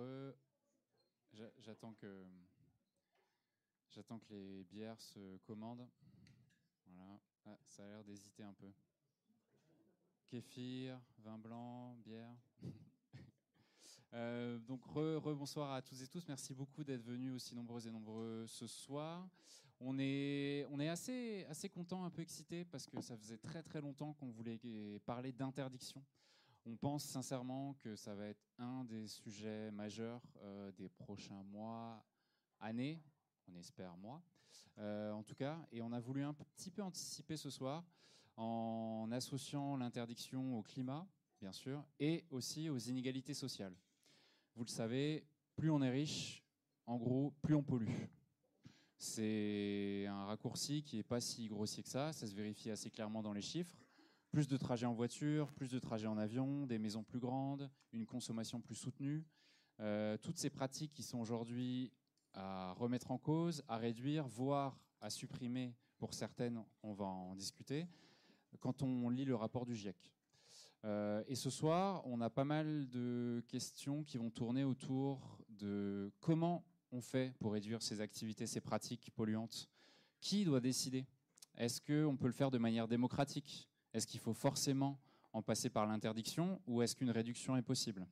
Re- j'a- J'attends que j'attends que les bières se commandent. Voilà. Ah, ça a l'air d'hésiter un peu. Kéfir, vin blanc, bière. Euh, donc re, bonsoir à tous et tous. Merci beaucoup d'être venus aussi nombreux et nombreux ce soir. On est, on est assez, assez content, un peu excité parce que ça faisait très très longtemps qu'on voulait parler d'interdiction. On pense sincèrement que ça va être un des sujets majeurs euh, des prochains mois, années, on espère mois, euh, en tout cas. Et on a voulu un petit peu anticiper ce soir en associant l'interdiction au climat, bien sûr, et aussi aux inégalités sociales. Vous le savez, plus on est riche, en gros, plus on pollue. C'est un raccourci qui n'est pas si grossier que ça, ça se vérifie assez clairement dans les chiffres. Plus de trajets en voiture, plus de trajets en avion, des maisons plus grandes, une consommation plus soutenue. Euh, toutes ces pratiques qui sont aujourd'hui à remettre en cause, à réduire, voire à supprimer pour certaines, on va en discuter, quand on lit le rapport du GIEC. Euh, et ce soir, on a pas mal de questions qui vont tourner autour de comment on fait pour réduire ces activités, ces pratiques polluantes Qui doit décider? Est-ce qu'on peut le faire de manière démocratique? Est-ce qu'il faut forcément en passer par l'interdiction ou est-ce qu'une réduction est possible?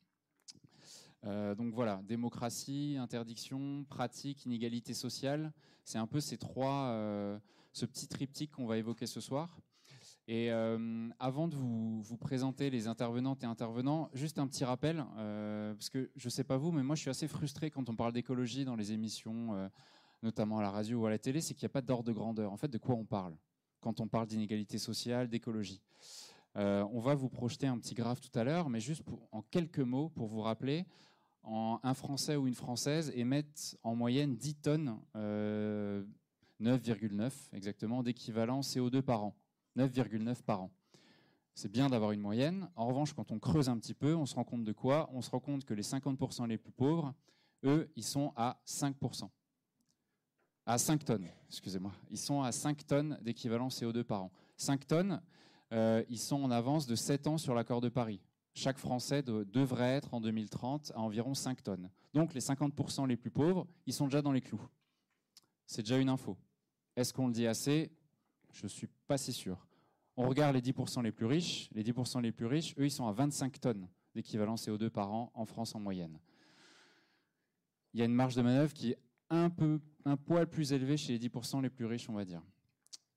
Euh, donc voilà, démocratie, interdiction, pratique, inégalité sociale, c'est un peu ces trois, euh, ce petit triptyque qu'on va évoquer ce soir. Et euh, avant de vous, présenter les intervenantes et intervenants, juste un petit rappel, parce que je ne sais pas vous, mais moi je suis assez frustré quand on parle d'écologie dans les émissions, notamment à la radio ou à la télé, c'est qu'il n'y a pas d'ordre de grandeur. En fait, de quoi on parle? Quand on parle d'inégalité sociale, d'écologie euh, On va vous projeter un petit graphe tout à l'heure, mais juste pour, en quelques mots pour vous rappeler, en, un Français ou une Française émettent en moyenne 10 tonnes, 9,9 exactement, d'équivalent CO2 par an. 9,9 par an. C'est bien d'avoir une moyenne. En revanche, quand on creuse un petit peu, on se rend compte de quoi? On se rend compte que les 50% les plus pauvres, eux, ils sont à 5%. À 5 tonnes, excusez-moi. Ils sont à 5 tonnes d'équivalent CO2 par an. 5 tonnes, euh, ils sont en avance de 7 ans sur l'accord de Paris. Chaque Français de, devrait être en 2030 à environ 5 tonnes. Donc les 50% les plus pauvres, ils sont déjà dans les clous. C'est déjà une info. Est-ce qu'on le dit assez? Je ne suis pas si sûr. On regarde les 10% les plus riches. Les 10% les plus riches, eux, ils sont à 25 tonnes d'équivalent CO2 par an en France en moyenne. Il y a une marge de manœuvre qui est un, peu, un poil plus élevée chez les 10% les plus riches, on va dire.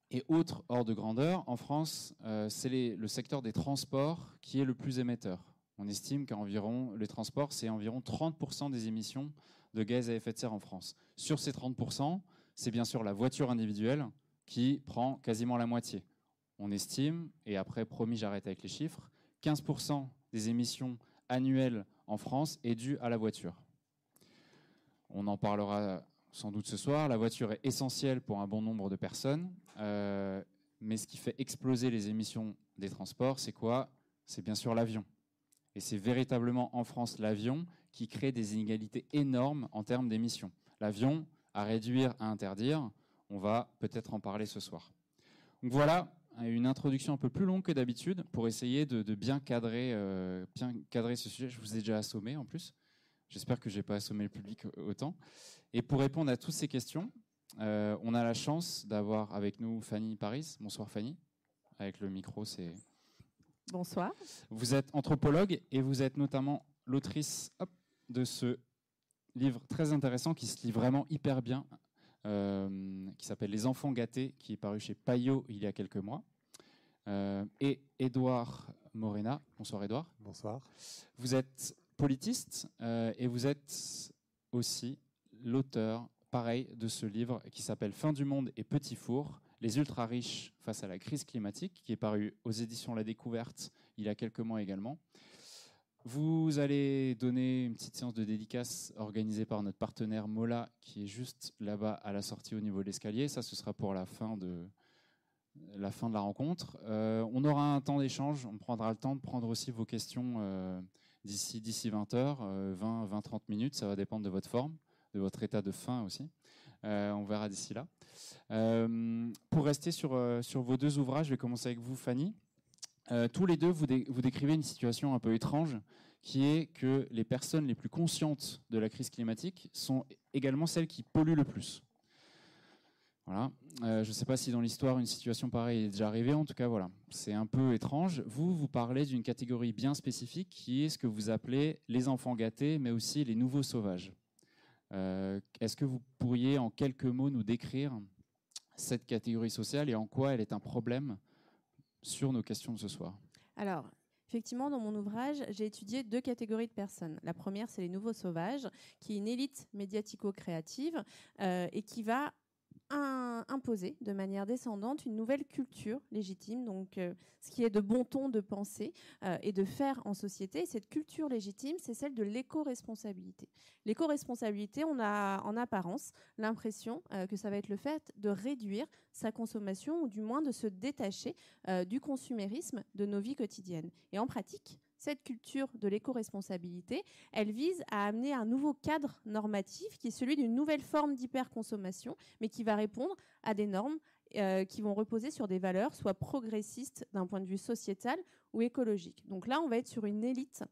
Et autre hors de grandeur, en France, euh, c'est le secteur des transports qui est le plus émetteur. On estime qu'environ les transports, c'est environ 30% des émissions de gaz à effet de serre en France. Sur ces 30%, c'est bien sûr la voiture individuelle qui prend quasiment la moitié on estime, et après promis j'arrête avec les chiffres, 15% des émissions annuelles en France est due à la voiture. On en parlera sans doute ce soir. La voiture est essentielle pour un bon nombre de personnes, euh, mais ce qui fait exploser les émissions des transports, c'est quoi? C'est bien sûr l'avion. Et c'est véritablement en France l'avion qui crée des inégalités énormes en termes d'émissions. L'avion, à réduire, à interdire, on va peut-être en parler ce soir. Donc voilà une introduction un peu plus longue que d'habitude pour essayer de, bien, cadrer, euh, bien cadrer ce sujet. Je vous ai déjà assommé en plus. J'espère que je n'ai pas assommé le public autant. Et pour répondre à toutes ces questions, euh, on a la chance d'avoir avec nous Fanny Paris. Bonsoir Fanny. Avec le micro, c'est. Bonsoir. Vous êtes anthropologue et vous êtes notamment l'autrice de ce livre très intéressant qui se lit vraiment hyper bien, euh, qui s'appelle Les enfants gâtés, qui est paru chez Payot il y a quelques mois. Euh, et Édouard Morena. Bonsoir Édouard. Bonsoir. Vous êtes politiste euh, et vous êtes aussi l'auteur, pareil, de ce livre qui s'appelle Fin du monde et Petit four, Les ultra riches face à la crise climatique, qui est paru aux éditions La Découverte il y a quelques mois également. Vous allez donner une petite séance de dédicace organisée par notre partenaire Mola, qui est juste là-bas à la sortie au niveau de l'escalier. Ça, ce sera pour la fin de la, fin de la rencontre. Euh, on aura un temps d'échange. On prendra le temps de prendre aussi vos questions euh, d'ici d'ici 20 heures, 20, 20, 30 minutes. Ça va dépendre de votre forme, de votre état de faim aussi. Euh, on verra d'ici là. pour rester sur, sur vos deux ouvrages, je vais commencer avec vous, Fanny. Euh, tous les deux, vous, décrivez une situation un peu étrange, qui est que les personnes les plus conscientes de la crise climatique sont également celles qui polluent le plus. Voilà. Euh, je ne sais pas si dans l'histoire une situation pareille est déjà arrivée. En tout cas, voilà, c'est un peu étrange. Vous, vous parlez d'une catégorie bien spécifique qui est ce que vous appelez les enfants gâtés, mais aussi les nouveaux sauvages. Euh, est-ce que vous pourriez en quelques mots nous décrire cette catégorie sociale et en quoi elle est un problème sur nos questions de ce soir? Alors, Effectivement, dans mon ouvrage, j'ai étudié deux catégories de personnes. La première, c'est les nouveaux sauvages, qui est une élite médiatico-créative euh, et qui va imposer de manière descendante une nouvelle culture légitime, donc euh, ce qui est de bon ton de penser euh, et de faire en société. Cette culture légitime, c'est celle de l'éco-responsabilité. L'éco-responsabilité, on a en apparence l'impression euh, que ça va être le fait de réduire sa consommation ou du moins de se détacher du consumérisme de nos vies quotidiennes. Et en pratique, cette culture de l'éco-responsabilité, elle vise à amener un nouveau cadre normatif qui est celui d'une nouvelle forme d'hyperconsommation, mais qui va répondre à des normes euh, qui vont reposer sur des valeurs soit progressistes d'un point de vue sociétal ou écologique. Donc là, on va être sur une élite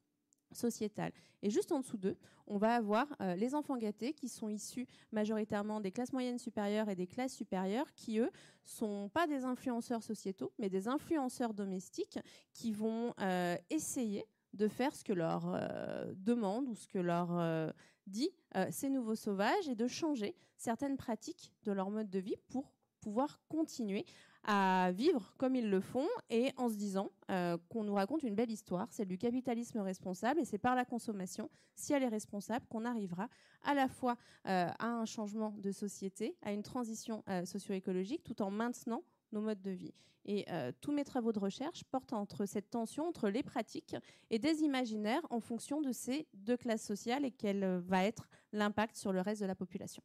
sociétale. Et juste en dessous d'eux, on va avoir euh, les enfants gâtés qui sont issus majoritairement des classes moyennes supérieures et des classes supérieures qui, eux, sont pas des influenceurs sociétaux, mais des influenceurs domestiques qui vont euh, essayer de faire ce que leur euh, demande ou ce que leur dit ces nouveaux sauvages et de changer certaines pratiques de leur mode de vie pour pouvoir continuer à vivre comme ils le font et en se disant euh, qu'on nous raconte une belle histoire, c'est du capitalisme responsable et c'est par la consommation, si elle est responsable, qu'on arrivera à la fois euh, à un changement de société, à une transition euh, socio-écologique, tout en maintenant nos modes de vie. Et tous mes travaux de recherche portent entre cette tension entre les pratiques et des imaginaires en fonction de ces deux classes sociales et quel va être l'impact sur le reste de la population.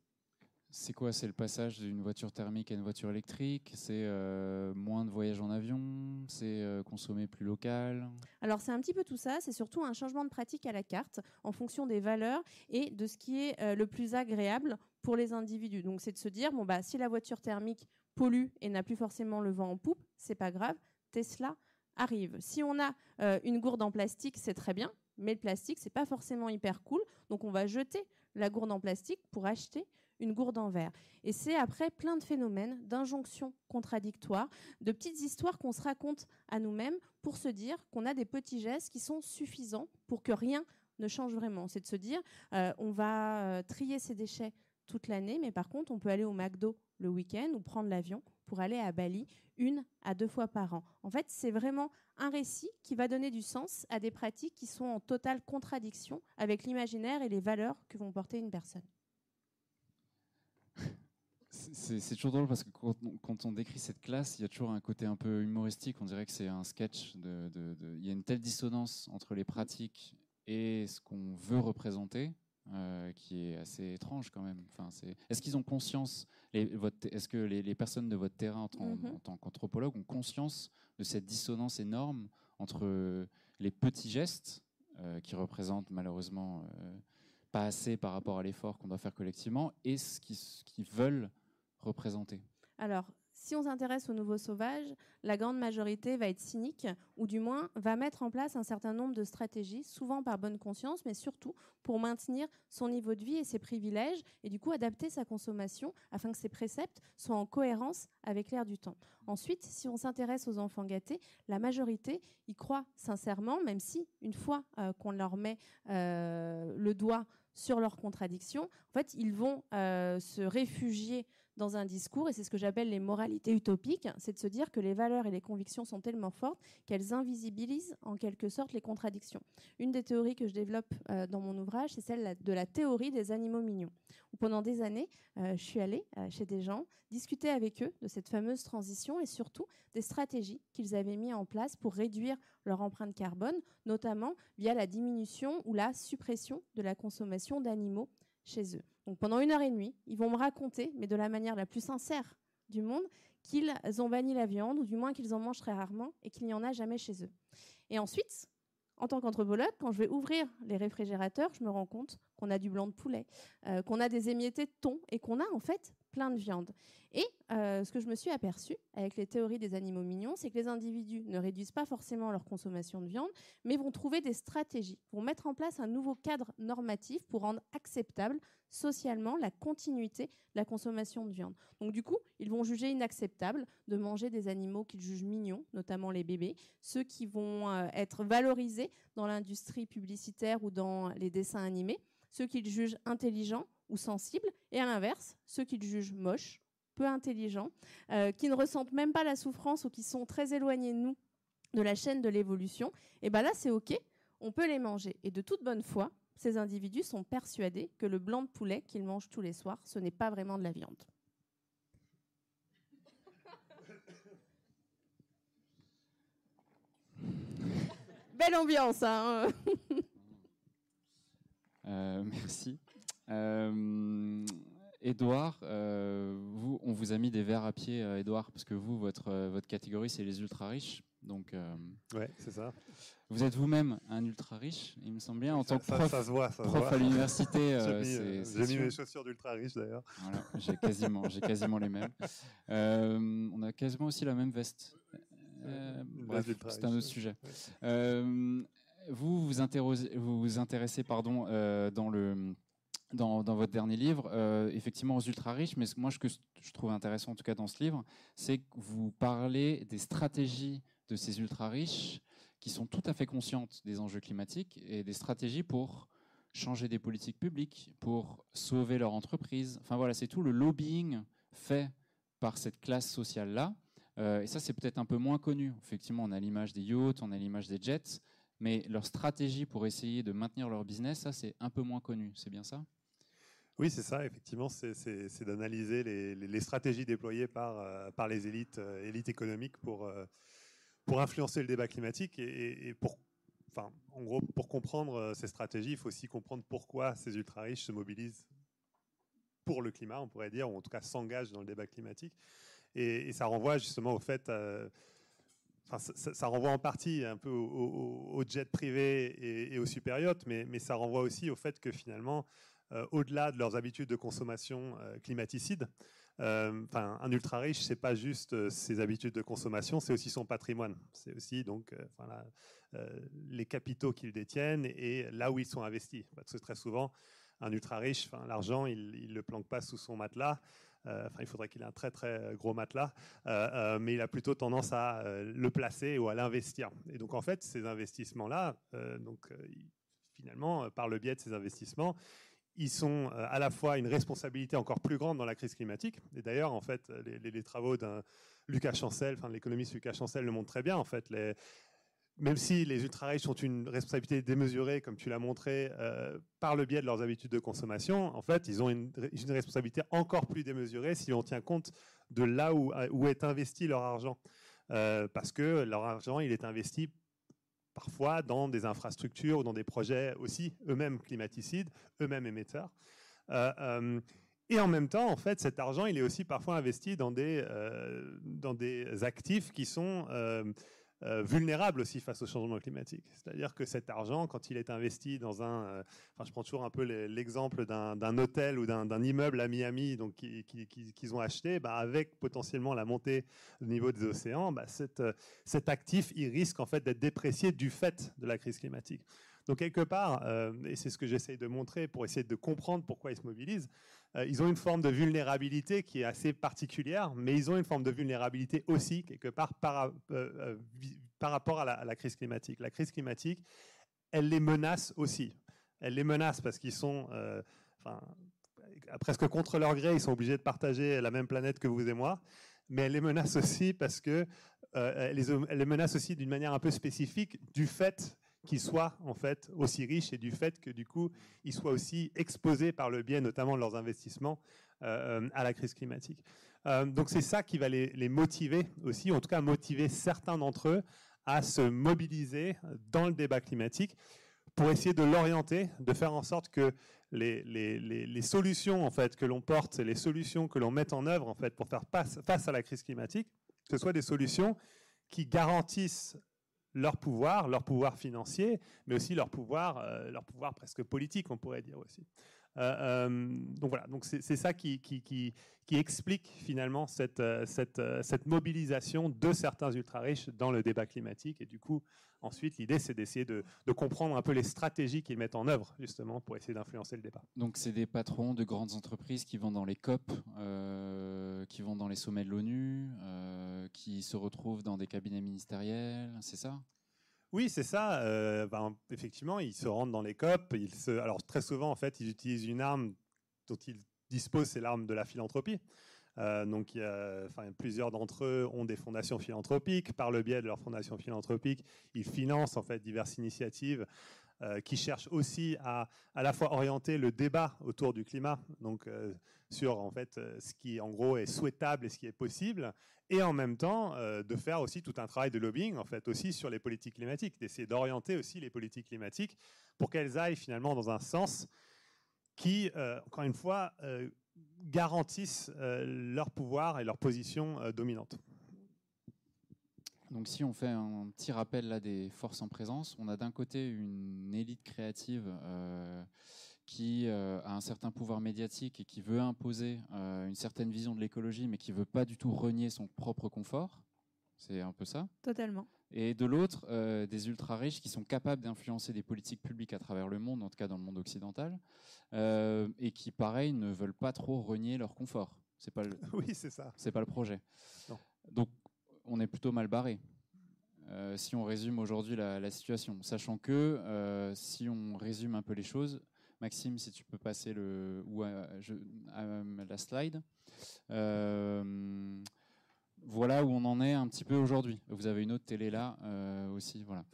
C'est quoi? C'est le passage d'une voiture thermique à une voiture électrique? C'est euh, moins de voyages en avion? C'est euh, consommer plus local? Alors c'est un petit peu tout ça. C'est surtout un changement de pratique à la carte en fonction des valeurs et de ce qui est euh, le plus agréable pour les individus. Donc c'est de se dire bon bah si la voiture thermique pollue et n'a plus forcément le vent en poupe, c'est pas grave. Tesla arrive. Si on a une gourde en plastique, c'est très bien, mais le plastique c'est pas forcément hyper cool. Donc on va jeter la gourde en plastique pour acheter une gourde en verre. Et c'est après plein de phénomènes, d'injonctions contradictoires, de petites histoires qu'on se raconte à nous-mêmes pour se dire qu'on a des petits gestes qui sont suffisants pour que rien ne change vraiment. C'est de se dire, euh, on va euh, trier ses déchets toute l'année, mais par contre, on peut aller au McDo le week-end ou prendre l'avion pour aller à Bali une à deux fois par an. En fait, c'est vraiment un récit qui va donner du sens à des pratiques qui sont en totale contradiction avec l'imaginaire et les valeurs que vont porter une personne. C'est toujours drôle parce que quand on, décrit cette classe, il y a toujours un côté un peu humoristique. On dirait que c'est un sketch. De, il y a une telle dissonance entre les pratiques et ce qu'on veut représenter euh, qui est assez étrange quand même. Enfin, est-ce qu'ils ont conscience Est-ce que les, personnes de votre terrain en, mm-hmm. tant qu'anthropologue ont conscience de cette dissonance énorme entre les petits gestes euh, qui représentent malheureusement euh, pas assez par rapport à l'effort qu'on doit faire collectivement et ce qu'ils veulent Alors, si on s'intéresse aux nouveaux sauvages, la grande majorité va être cynique, ou du moins va mettre en place un certain nombre de stratégies, souvent par bonne conscience, mais surtout pour maintenir son niveau de vie et ses privilèges, et du coup adapter sa consommation afin que ses préceptes soient en cohérence avec l'air du temps. Ensuite, si on s'intéresse aux enfants gâtés, la majorité y croit sincèrement, même si, une fois euh, qu'on leur met euh, le doigt sur leurs contradictions. En fait, ils vont euh, se réfugier dans un discours, et c'est ce que j'appelle les moralités utopiques, c'est de se dire que les valeurs et les convictions sont tellement fortes qu'elles invisibilisent en quelque sorte les contradictions. Une des théories que je développe euh, dans mon ouvrage, c'est celle de la théorie des animaux mignons. pendant des années, euh, je suis allée euh, chez des gens, discuter avec eux de cette fameuse transition et surtout des stratégies qu'ils avaient mis en place pour réduire leur empreinte carbone, notamment via la diminution ou la suppression de la consommation d'animaux chez eux. Donc pendant une heure et demie, ils vont me raconter, mais de la manière la plus sincère du monde, qu'ils ont banni la viande, ou du moins qu'ils en mangent très rarement, et qu'il n'y en a jamais chez eux. Et ensuite, en tant qu'anthropologue, quand je vais ouvrir les réfrigérateurs, je me rends compte qu'on a du blanc de poulet, euh, qu'on a des émiettés de thon, et qu'on a en fait plein de viande. Et euh, ce que je me suis aperçu avec les théories des animaux mignons, c'est que les individus ne réduisent pas forcément leur consommation de viande, mais vont trouver des stratégies, vont mettre en place un nouveau cadre normatif pour rendre acceptable socialement la continuité de la consommation de viande. Donc du coup, ils vont juger inacceptable de manger des animaux qu'ils jugent mignons, notamment les bébés, ceux qui vont euh, être valorisés dans l'industrie publicitaire ou dans les dessins animés, ceux qu'ils jugent intelligents ou sensibles, et à l'inverse, ceux qu'ils jugent moches peu intelligents, euh, qui ne ressentent même pas la souffrance ou qui sont très éloignés de nous, de la chaîne de l'évolution, et bien là, c'est OK, on peut les manger. Et de toute bonne foi, ces individus sont persuadés que le blanc de poulet qu'ils mangent tous les soirs, ce n'est pas vraiment de la viande. Belle ambiance, hein euh, Merci. Euh, Edouard, euh, vous, on vous a mis des verres à pied, Edouard, parce que vous, votre, euh, votre catégorie, c'est les ultra riches. Donc, euh, ouais, c'est ça. Vous êtes vous-même un ultra riche, il me semble bien, en ça, tant que prof, ça, se voit, ça prof à l'université. j'ai mis, mes chaussures d'ultra riche d'ailleurs. Voilà, j'ai quasiment, j'ai quasiment les mêmes. on a quasiment aussi la même veste. bref, c'est un autre sujet. vous vous, vous vous intéressez pardon, dans le dans, votre dernier livre, euh, effectivement aux ultra riches, mais moi ce que je trouve intéressant en tout cas dans ce livre, c'est que vous parlez des stratégies de ces ultra riches qui sont tout à fait conscientes des enjeux climatiques et des stratégies pour changer des politiques publiques, pour sauver leur entreprise. Enfin voilà, c'est tout le lobbying fait par cette classe sociale-là. Euh, et ça, c'est peut-être un peu moins connu. Effectivement, on a l'image des yachts, on a l'image des jets, mais leur stratégie pour essayer de maintenir leur business, ça, c'est un peu moins connu. C'est bien ça? Oui, c'est ça, effectivement, c'est d'analyser les, stratégies déployées par, euh, les élites, euh, économiques pour, euh, pour influencer le débat climatique. Et, pour, enfin, en gros, pour comprendre ces stratégies, il faut aussi comprendre pourquoi ces ultra-riches se mobilisent pour le climat, on pourrait dire, ou en tout cas s'engagent dans le débat climatique. Et, ça renvoie justement au fait... Ça, renvoie en partie un peu au, jet privé et, et au super mais, mais, ça renvoie aussi au fait que finalement, au-delà de leurs habitudes de consommation euh, climaticides. Euh, enfin, un ultra riche, c'est pas juste ses habitudes de consommation, c'est aussi son patrimoine. C'est aussi donc les capitaux qu'ils détiennent et là où ils sont investis. Parce que très souvent, un ultra riche, l'argent, il ne le planque pas sous son matelas. Il faudrait qu'il ait un très très gros matelas, mais il a plutôt tendance à le placer ou à l'investir. Et donc en fait, ces investissements-là, donc finalement, par le biais de ces investissements, ils sont euh, à la fois une responsabilité encore plus grande dans la crise climatique. Et d'ailleurs, en fait, les, travaux d'un Lucas Chancel, l'économiste Lucas Chancel le montrent très bien. En fait, même si les ultra-riches ont une responsabilité démesurée, comme tu l'as montré, euh, par le biais de leurs habitudes de consommation, en fait, ils ont une, responsabilité encore plus démesurée si on tient compte de là où, où est investi leur argent. Euh, parce que leur argent, il est investi parfois dans des infrastructures ou dans des projets aussi eux-mêmes climaticides, eux-mêmes émetteurs. Euh, euh, et en même temps, en fait, cet argent, il est aussi parfois investi dans des, euh, dans des actifs qui sont vulnérable aussi face au changement climatique. C'est-à-dire que cet argent, quand il est investi dans un, euh, je prends toujours un peu l'exemple d'un hôtel ou d'un immeuble à Miami, donc qu'ils ont acheté, bah, avec potentiellement la montée du niveau des océans, bah, euh, cet actif, il risque en fait d'être déprécié du fait de la crise climatique. Donc quelque part, et c'est ce que j'essaye de montrer pour essayer de comprendre pourquoi ils se mobilisent, euh, ils ont une forme de vulnérabilité qui est assez particulière, mais ils ont une forme de vulnérabilité aussi, quelque part, par, euh, euh, rapport à la, crise climatique. La crise climatique, elle les menace aussi. Elle les menace parce qu'ils sont, presque contre leur gré, ils sont obligés de partager la même planète que vous et moi, mais elle les menace aussi parce que les, menace aussi d'une manière un peu spécifique du fait qu'ils soient en fait aussi riches et du fait que du coup ils soient aussi exposés par le biais notamment de leurs investissements à la crise climatique. donc c'est ça qui va les, motiver aussi, en tout cas motiver certains d'entre eux à se mobiliser dans le débat climatique pour essayer de l'orienter, de faire en sorte que les, solutions en fait que l'on porte, les solutions que l'on met en œuvre en fait pour faire face, face à la crise climatique, ce soient des solutions qui garantissent leur pouvoir, leur pouvoir financier, mais aussi leur pouvoir, euh, leur pouvoir presque politique, on pourrait dire aussi. Euh, euh, donc voilà, donc c'est ça qui, explique finalement cette, cette, mobilisation de certains ultra-riches dans le débat climatique et du coup Ensuite, l'idée, c'est d'essayer de, comprendre un peu les stratégies qu'ils mettent en œuvre, justement, pour essayer d'influencer le débat. Donc, c'est des patrons de grandes entreprises qui vont dans les COP, euh, qui vont dans les sommets de l'ONU, euh, qui se retrouvent dans des cabinets ministériels, c'est ça? Oui, c'est ça. Euh, ben, effectivement, ils se rendent dans les COP. Alors, très souvent, en fait, ils utilisent une arme dont ils disposent, c'est l'arme de la philanthropie. Euh, donc, plusieurs d'entre eux ont des fondations philanthropiques. Par le biais de leurs fondations philanthropiques, ils financent en fait diverses initiatives euh, qui cherchent aussi à à la fois orienter le débat autour du climat, donc euh, sur en fait ce qui en gros est souhaitable et ce qui est possible, et en même temps de faire aussi tout un travail de lobbying en fait aussi sur les politiques climatiques, d'essayer d'orienter aussi les politiques climatiques pour qu'elles aillent finalement dans un sens qui, encore une fois, garantissent euh, leur pouvoir et leur position euh, dominante. Donc si on fait un petit rappel là des forces en présence, on a d'un côté une élite créative euh, qui a un certain pouvoir médiatique et qui veut imposer une certaine vision de l'écologie, mais qui veut pas du tout renier son propre confort. C'est un peu ça Totalement. Et de l'autre, des ultra riches qui sont capables d'influencer des politiques publiques à travers le monde, en tout cas dans le monde occidental, euh, et qui, pareil, ne veulent pas trop renier leur confort. C'est pas le, oui, c'est ça. C'est pas le projet. Donc, on est plutôt mal barré. Euh, si on résume aujourd'hui la, situation, sachant que euh, si on résume un peu les choses, Maxime, si tu peux passer le ou je, la slide. voilà où on en est un petit peu aujourd'hui. Vous avez une autre télé là aussi, voilà.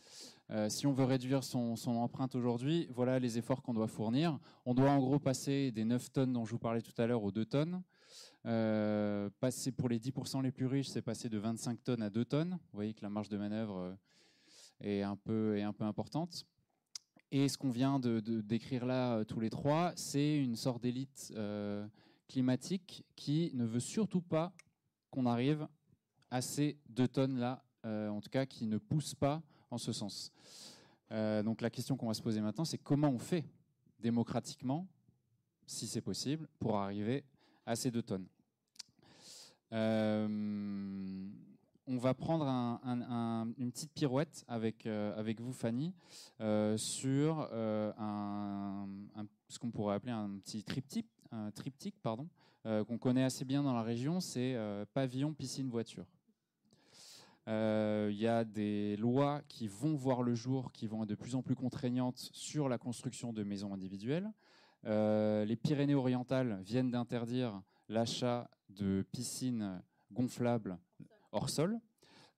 Euh, si on veut réduire son, empreinte aujourd'hui, voilà les efforts qu'on doit fournir. On doit en gros passer des 9 tonnes dont je vous parlais tout à l'heure aux 2 tonnes. Euh, passer pour les 10% les plus riches, c'est passer de 25 tonnes à 2 tonnes. Vous voyez que la marge de manœuvre euh, est un peu, importante. Et ce qu'on vient de, décrire là tous les trois, c'est une sorte d'élite climatique qui ne veut surtout pas qu'on arrive à ces 2 tonnes là, en tout cas qui ne pousse pas en ce sens. Euh, donc la question qu'on va se poser maintenant, c'est comment on fait démocratiquement, si c'est possible, pour arriver à ces tonnes. Euh, on va prendre une petite pirouette avec, euh, vous, Fanny, sur ce qu'on pourrait appeler un petit triptyque, triptyque pardon, qu'on connaît assez bien dans la région, c'est pavillon, piscine, voiture. Euh, il y a des lois qui vont voir le jour, qui vont être de plus en plus contraignantes sur la construction de maisons individuelles. Euh, les Pyrénées-Orientales viennent d'interdire l'achat de piscines gonflables hors sol.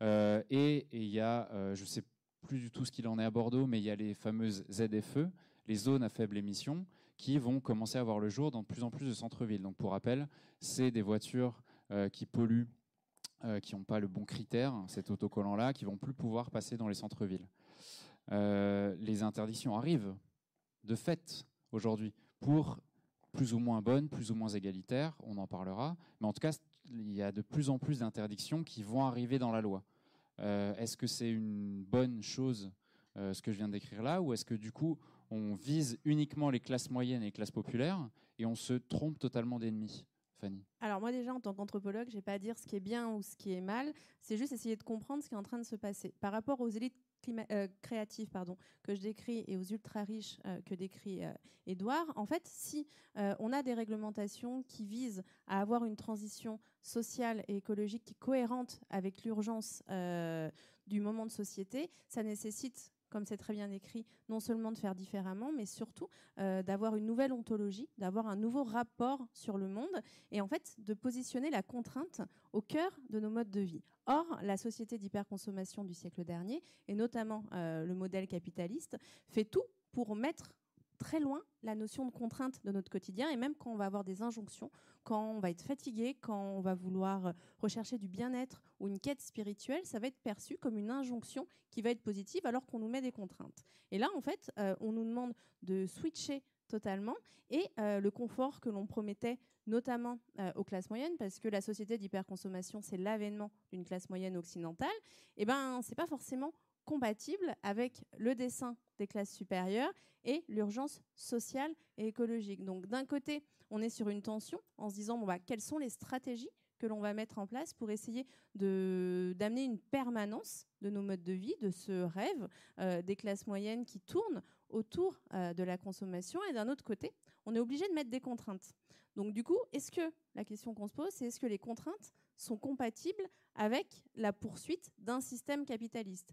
Euh, et il y a, je ne sais plus du tout ce qu'il en est à Bordeaux, mais il y a les fameuses ZFE, les zones à faible émission, qui vont commencer à voir le jour dans de plus en plus de centres-villes. Donc pour rappel, c'est des voitures qui polluent euh, qui n'ont pas le bon critère, cet autocollant-là, qui vont plus pouvoir passer dans les centres-villes. Euh, les interdictions arrivent de fait aujourd'hui pour plus ou moins bonnes, plus ou moins égalitaires, on en parlera, mais en tout cas, il y a de plus en plus d'interdictions qui vont arriver dans la loi. Euh, est-ce que c'est une bonne chose, ce que je viens décrire là, ou est-ce que du coup, on vise uniquement les classes moyennes et les classes populaires et on se trompe totalement d'ennemis alors moi déjà en tant qu'anthropologue, je n'ai pas à dire ce qui est bien ou ce qui est mal, c'est juste essayer de comprendre ce qui est en train de se passer. Par rapport aux élites euh, pardon, que je décris et aux ultra riches euh, que décrit Edouard, euh, en fait, si on a des réglementations qui visent à avoir une transition sociale et écologique qui est cohérente avec l'urgence du moment de société, ça nécessite comme c'est très bien écrit, non seulement de faire différemment, mais surtout euh, d'avoir une nouvelle ontologie, d'avoir un nouveau rapport sur le monde et en fait de positionner la contrainte au cœur de nos modes de vie. Or, la société d'hyperconsommation du siècle dernier, et notamment euh, le modèle capitaliste, fait tout pour mettre très loin la notion de contrainte de notre quotidien et même quand on va avoir des injonctions, quand on va être fatigué, quand on va vouloir rechercher du bien-être ou une quête spirituelle, ça va être perçu comme une injonction qui va être positive alors qu'on nous met des contraintes. Et là, en fait, euh, on nous demande de switcher totalement et euh, le confort que l'on promettait notamment euh, aux classes moyennes, parce que la société d'hyperconsommation, c'est l'avènement d'une classe moyenne occidentale, et eh ben c'est pas forcément compatible avec le dessin des classes supérieures et l'urgence sociale et écologique. Donc d'un côté, on est sur une tension en se disant bon, bah, quelles sont les stratégies que l'on va mettre en place pour essayer d'amener une permanence de nos modes de vie, de ce rêve euh, des classes moyennes qui tournent autour euh, de la consommation. Et d'un autre côté, on est obligé de mettre des contraintes. Donc du coup, est-ce que la question qu'on se pose, c'est est-ce que les contraintes sont compatibles avec la poursuite d'un système capitaliste?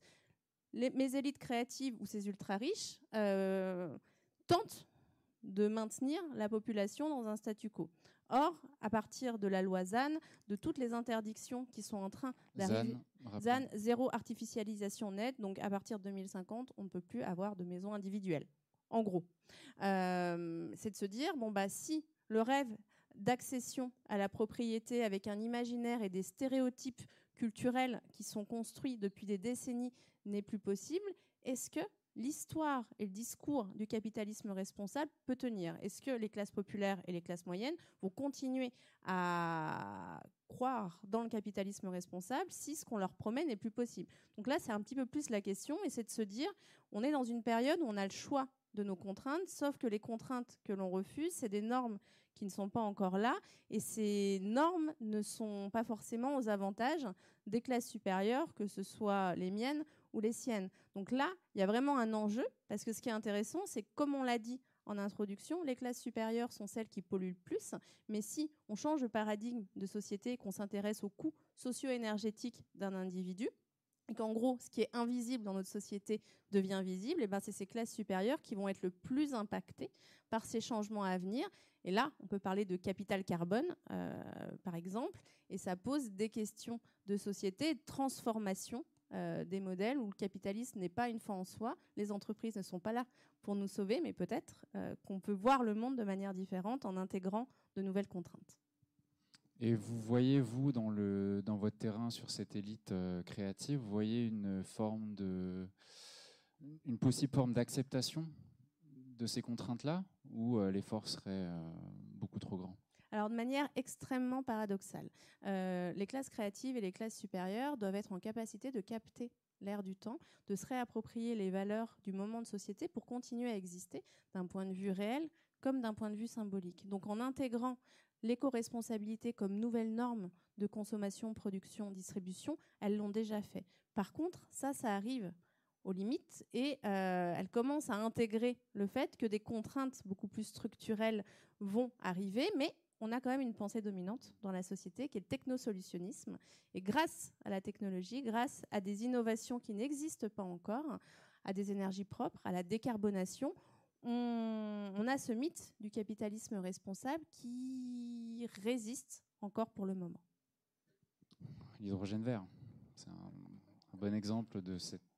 Mes élites créatives ou ces ultra riches euh, tentent de maintenir la population dans un statu quo. Or, à partir de la loi ZAN, de toutes les interdictions qui sont en train d'arriver, ZAN, zéro artificialisation nette, donc à partir de 2050, on ne peut plus avoir de maisons individuelles. En gros, euh, c'est de se dire bon bah si le rêve d'accession à la propriété avec un imaginaire et des stéréotypes culturels qui sont construits depuis des décennies n'est plus possible, est-ce que l'histoire et le discours du capitalisme responsable peut tenir? Est-ce que les classes populaires et les classes moyennes vont continuer à croire dans le capitalisme responsable si ce qu'on leur promet n'est plus possible? Donc là, c'est un petit peu plus la question, et c'est de se dire, on est dans une période où on a le choix de nos contraintes, sauf que les contraintes que l'on refuse, c'est des normes qui ne sont pas encore là, et ces normes ne sont pas forcément aux avantages des classes supérieures, que ce soit les miennes ou les siennes. Donc là, il y a vraiment un enjeu, parce que ce qui est intéressant, c'est comme on l'a dit en introduction, les classes supérieures sont celles qui polluent le plus, mais si on change de paradigme de société et qu'on s'intéresse aux coûts socio-énergétiques d'un individu, et qu'en gros, ce qui est invisible dans notre société devient visible, et ben c'est ces classes supérieures qui vont être le plus impactées par ces changements à venir. Et là, on peut parler de capital carbone, euh, par exemple, et ça pose des questions de société, de transformation euh, des modèles où le capitalisme n'est pas une fin en soi. Les entreprises ne sont pas là pour nous sauver, mais peut-être euh, qu'on peut voir le monde de manière différente en intégrant de nouvelles contraintes. Et vous voyez, vous, dans, le, dans votre terrain sur cette élite euh, créative, vous voyez une forme de. une possible forme d'acceptation de ces contraintes-là, ou euh, l'effort serait euh, beaucoup trop grand? Alors de manière extrêmement paradoxale, les classes créatives et les classes supérieures doivent être en capacité de capter l'air du temps, de se réapproprier les valeurs du moment de société pour continuer à exister d'un point de vue réel comme d'un point de vue symbolique. Donc en intégrant l'éco-responsabilité comme nouvelle norme de consommation, production, distribution, elles l'ont déjà fait. Par contre, ça, ça arrive aux limites et euh, elles commencent à intégrer le fait que des contraintes beaucoup plus structurelles vont arriver, mais on a quand même une pensée dominante dans la société qui est le technosolutionnisme. Et grâce à la technologie, grâce à des innovations qui n'existent pas encore, à des énergies propres, à la décarbonation, on, a ce mythe du capitalisme responsable qui résiste encore pour le moment. L'hydrogène vert, c'est un, bon exemple de cette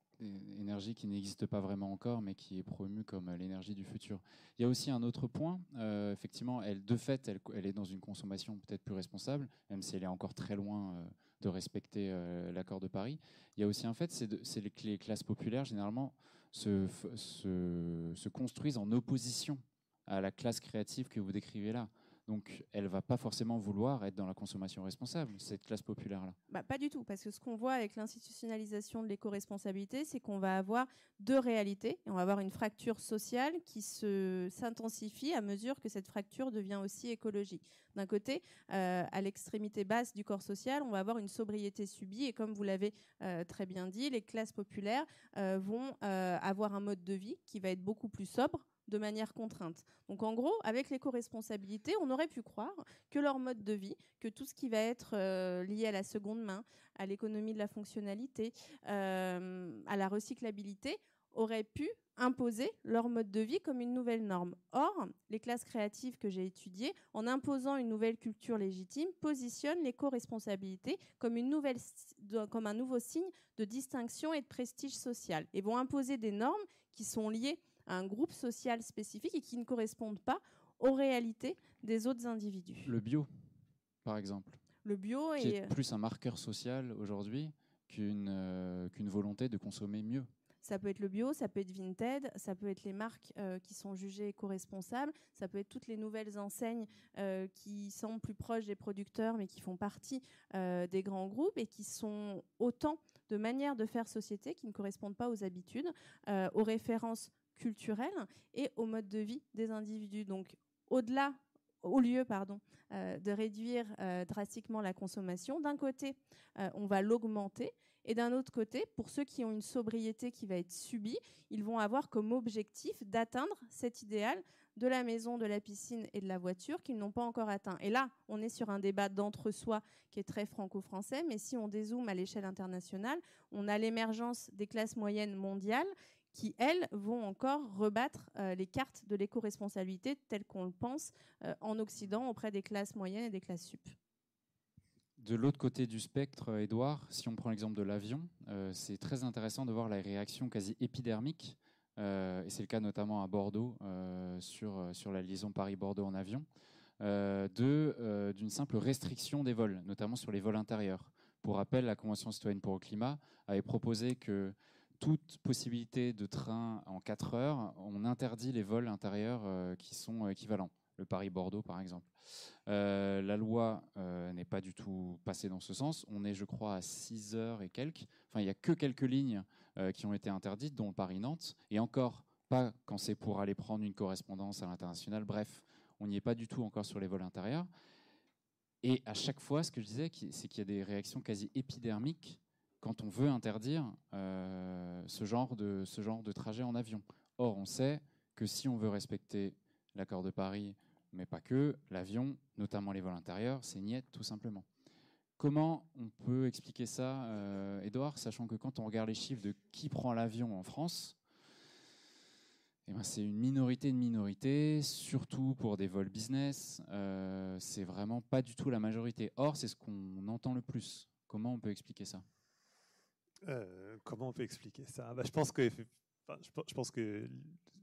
énergie qui n'existe pas vraiment encore, mais qui est promue comme l'énergie du futur. Il y a aussi un autre point. Euh, effectivement, elle, de fait, elle, est dans une consommation peut-être plus responsable, même si elle est encore très loin euh, de respecter euh, l'accord de Paris. Il y a aussi un fait, c'est que les classes populaires, généralement, se construisent en opposition à la classe créative que vous décrivez là. Donc, elle va pas forcément vouloir être dans la consommation responsable, cette classe populaire-là. Bah, pas du tout, parce que ce qu'on voit avec l'institutionnalisation de l'éco-responsabilité, c'est qu'on va avoir deux réalités, on va avoir une fracture sociale qui s'intensifie à mesure que cette fracture devient aussi écologique. D'un côté, euh, à l'extrémité basse du corps social, on va avoir une sobriété subie, et comme vous l'avez euh, très bien dit, les classes populaires euh, vont avoir un mode de vie qui va être beaucoup plus sobre, de manière contrainte. Donc en gros, avec l'éco-responsabilité, on aurait pu croire que leur mode de vie, que tout ce qui va être euh, lié à la seconde main, à l'économie de la fonctionnalité, euh, à la recyclabilité, auraient pu imposer leur mode de vie comme une nouvelle norme. Or, les classes créatives que j'ai étudiées, en imposant une nouvelle culture légitime, positionnent l'éco-responsabilité comme, comme un nouveau signe de distinction et de prestige social et vont imposer des normes qui sont liées à un groupe social spécifique et qui ne correspondent pas aux réalités des autres individus. Le bio, par exemple. Le bio qui est, plus un marqueur social aujourd'hui qu'une euh, qu'une volonté de consommer mieux. Ça peut être le bio, ça peut être Vinted, ça peut être les marques euh, qui sont jugées éco-responsables, ça peut être toutes les nouvelles enseignes euh, qui sont plus proches des producteurs mais qui font partie des grands groupes et qui sont autant de manières de faire société qui ne correspondent pas aux habitudes, aux références culturelles et au mode de vie des individus. Donc au-delà au lieu pardon, euh, de réduire euh, drastiquement la consommation, d'un côté, euh, on va l'augmenter, et d'un autre côté, pour ceux qui ont une sobriété qui va être subie, ils vont avoir comme objectif d'atteindre cet idéal de la maison, de la piscine et de la voiture qu'ils n'ont pas encore atteint. Et là, on est sur un débat d'entre-soi qui est très franco-français, mais si on dézoome à l'échelle internationale, on a l'émergence des classes moyennes mondiales qui, elles, vont encore rebattre euh, les cartes de l'éco-responsabilité telles qu'on le pense euh, en Occident auprès des classes moyennes et des classes sup. De l'autre côté du spectre, Edouard, si on prend l'exemple de l'avion, euh, c'est très intéressant de voir la réaction quasi épidermique, et c'est le cas notamment à Bordeaux, sur, sur la liaison Paris-Bordeaux en avion, d'une simple restriction des vols, notamment sur les vols intérieurs. Pour rappel, la Convention citoyenne pour le climat avait proposé que toute possibilité de train en 4 heures, on interdit les vols intérieurs euh, qui sont équivalents. Le Paris-Bordeaux, par exemple. Euh, la loi euh, n'est pas du tout passée dans ce sens. On est, je crois, à 6 heures et quelques. Enfin, il n'y a que quelques lignes qui ont été interdites, dont Paris-Nantes. Et encore, pas quand c'est pour aller prendre une correspondance à l'international. Bref, on n'y est pas du tout encore sur les vols intérieurs. Et à chaque fois, ce que je disais, c'est qu'il y a des réactions quasi épidermiques quand on veut interdire euh, ce, genre de, trajet en avion. Or, on sait que si on veut respecter l'accord de Paris, mais pas que, l'avion, notamment les vols intérieurs, c'est niette tout simplement. Comment on peut expliquer ça, euh, Edouard, sachant que quand on regarde les chiffres de qui prend l'avion en France, eh ben c'est une minorité de minorité, surtout pour des vols business. Euh, c'est vraiment pas du tout la majorité. Or, c'est ce qu'on entend le plus. Comment on peut expliquer ça? Euh, comment on peut expliquer ça? Bah, je, pense que, je, pense que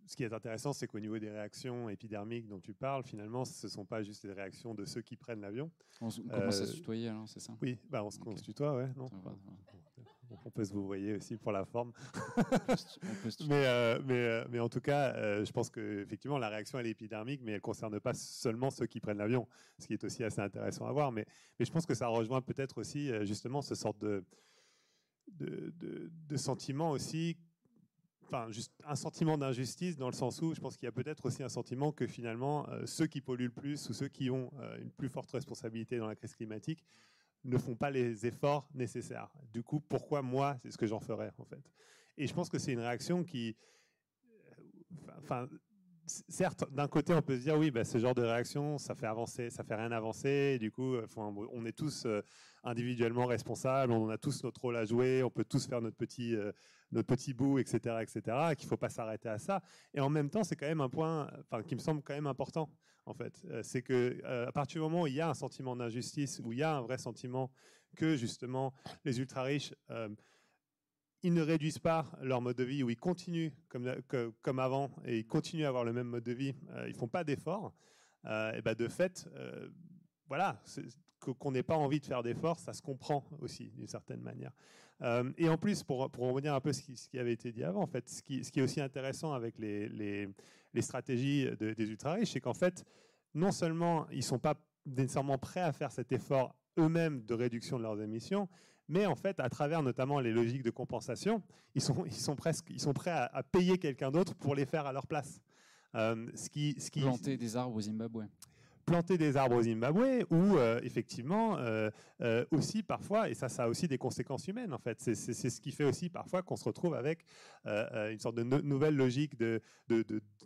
ce qui est intéressant, c'est qu'au niveau des réactions épidermiques dont tu parles, finalement, ce ne sont pas juste les réactions de ceux qui prennent l'avion. On, commence à se euh, tutoyer, c'est ça? Oui, bah on, se tutoie, ouais. Non? On peut se vous voyez aussi pour la forme. mais, euh, mais, mais, en tout cas, je pense qu'effectivement, la réaction elle est épidermique, mais elle ne concerne pas seulement ceux qui prennent l'avion, ce qui est aussi assez intéressant à voir. Mais, mais je pense que ça rejoint peut-être aussi justement ce sorte de, de, sentiments aussi, enfin, juste un sentiment d'injustice dans le sens où je pense qu'il y a peut-être aussi un sentiment que finalement, euh, ceux qui polluent le plus ou ceux qui ont euh, une plus forte responsabilité dans la crise climatique ne font pas les efforts nécessaires. Du coup, pourquoi moi, c'est ce que j'en ferais en fait? Et je pense que c'est une réaction qui, euh, enfin, certes, d'un côté, on peut se dire oui, bah, ce genre de réaction, ça fait avancer, ça fait rien avancer. du coup, on est tous individuellement responsables, on a tous notre rôle à jouer, on peut tous faire notre petit, euh, notre petit bout, etc., etc., qu'il ne faut pas s'arrêter à ça. Et en même temps, c'est quand même un point enfin, qui me semble quand même important, en fait. Euh, c'est que euh, à partir du moment où il y a un sentiment d'injustice, où il y a un vrai sentiment que, justement, les ultra-riches ils ne réduisent pas leur mode de vie, ou ils continuent comme, comme avant, et ils continuent à avoir le même mode de vie, ils ne font pas d'efforts, et ben de fait, voilà, qu'on n'ait pas envie de faire d'efforts, ça se comprend aussi d'une certaine manière. Euh, et en plus, pour, pour revenir un peu ce qui, ce qui avait été dit avant, en fait, ce qui, ce qui est aussi intéressant avec les, les, les stratégies des ultra-riches, c'est qu'en fait, non seulement ils sont pas nécessairement prêts à faire cet effort eux-mêmes de réduction de leurs émissions, mais en fait, à travers notamment les logiques de compensation, ils sont, ils sont, presque, ils sont prêts à, payer quelqu'un d'autre pour les faire à leur place. Euh, ce qui, ce qui... Planter des arbres au Zimbabwe planter des arbres au Zimbabwe ou euh, effectivement euh, euh, aussi parfois, et ça, ça a aussi des conséquences humaines en fait. C'est ce qui fait aussi parfois qu'on se retrouve avec une sorte de nouvelle logique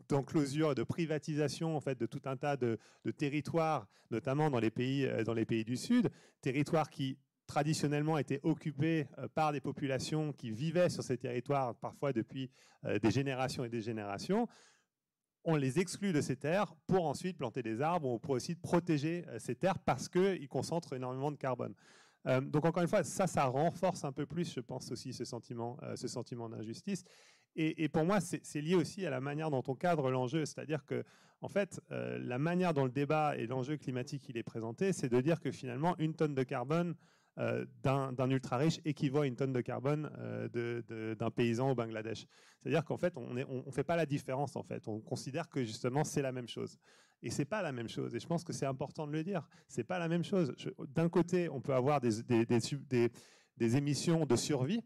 d'enclosure, de, de, de, privatisation en fait de tout un tas de, territoires, notamment dans les pays, dans les pays du Sud, territoires qui traditionnellement été occupés par des populations qui vivaient sur ces territoires parfois depuis des générations et des générations, on les exclut de ces terres pour ensuite planter des arbres ou pour aussi protéger ces terres parce qu'ils concentrent énormément de carbone. donc encore une fois, ça, ça renforce un peu plus, je pense aussi, ce sentiment, ce sentiment d'injustice. Et, pour moi, c'est lié aussi à la manière dont on cadre l'enjeu. C'est-à-dire que, en fait, euh, la manière dont le débat et l'enjeu climatique il est présenté, c'est de dire que finalement, une tonne de carbone euh, d'un ultra riche équivaut à une tonne de carbone euh, d'un paysan au Bangladesh. C'est-à-dire qu'en fait, on ne on, fait pas la différence. En fait, on considère que justement, c'est la même chose. Et c'est pas la même chose. Et je pense que c'est important de le dire. C'est pas la même chose. D'un côté, on peut avoir des, des, des émissions de survie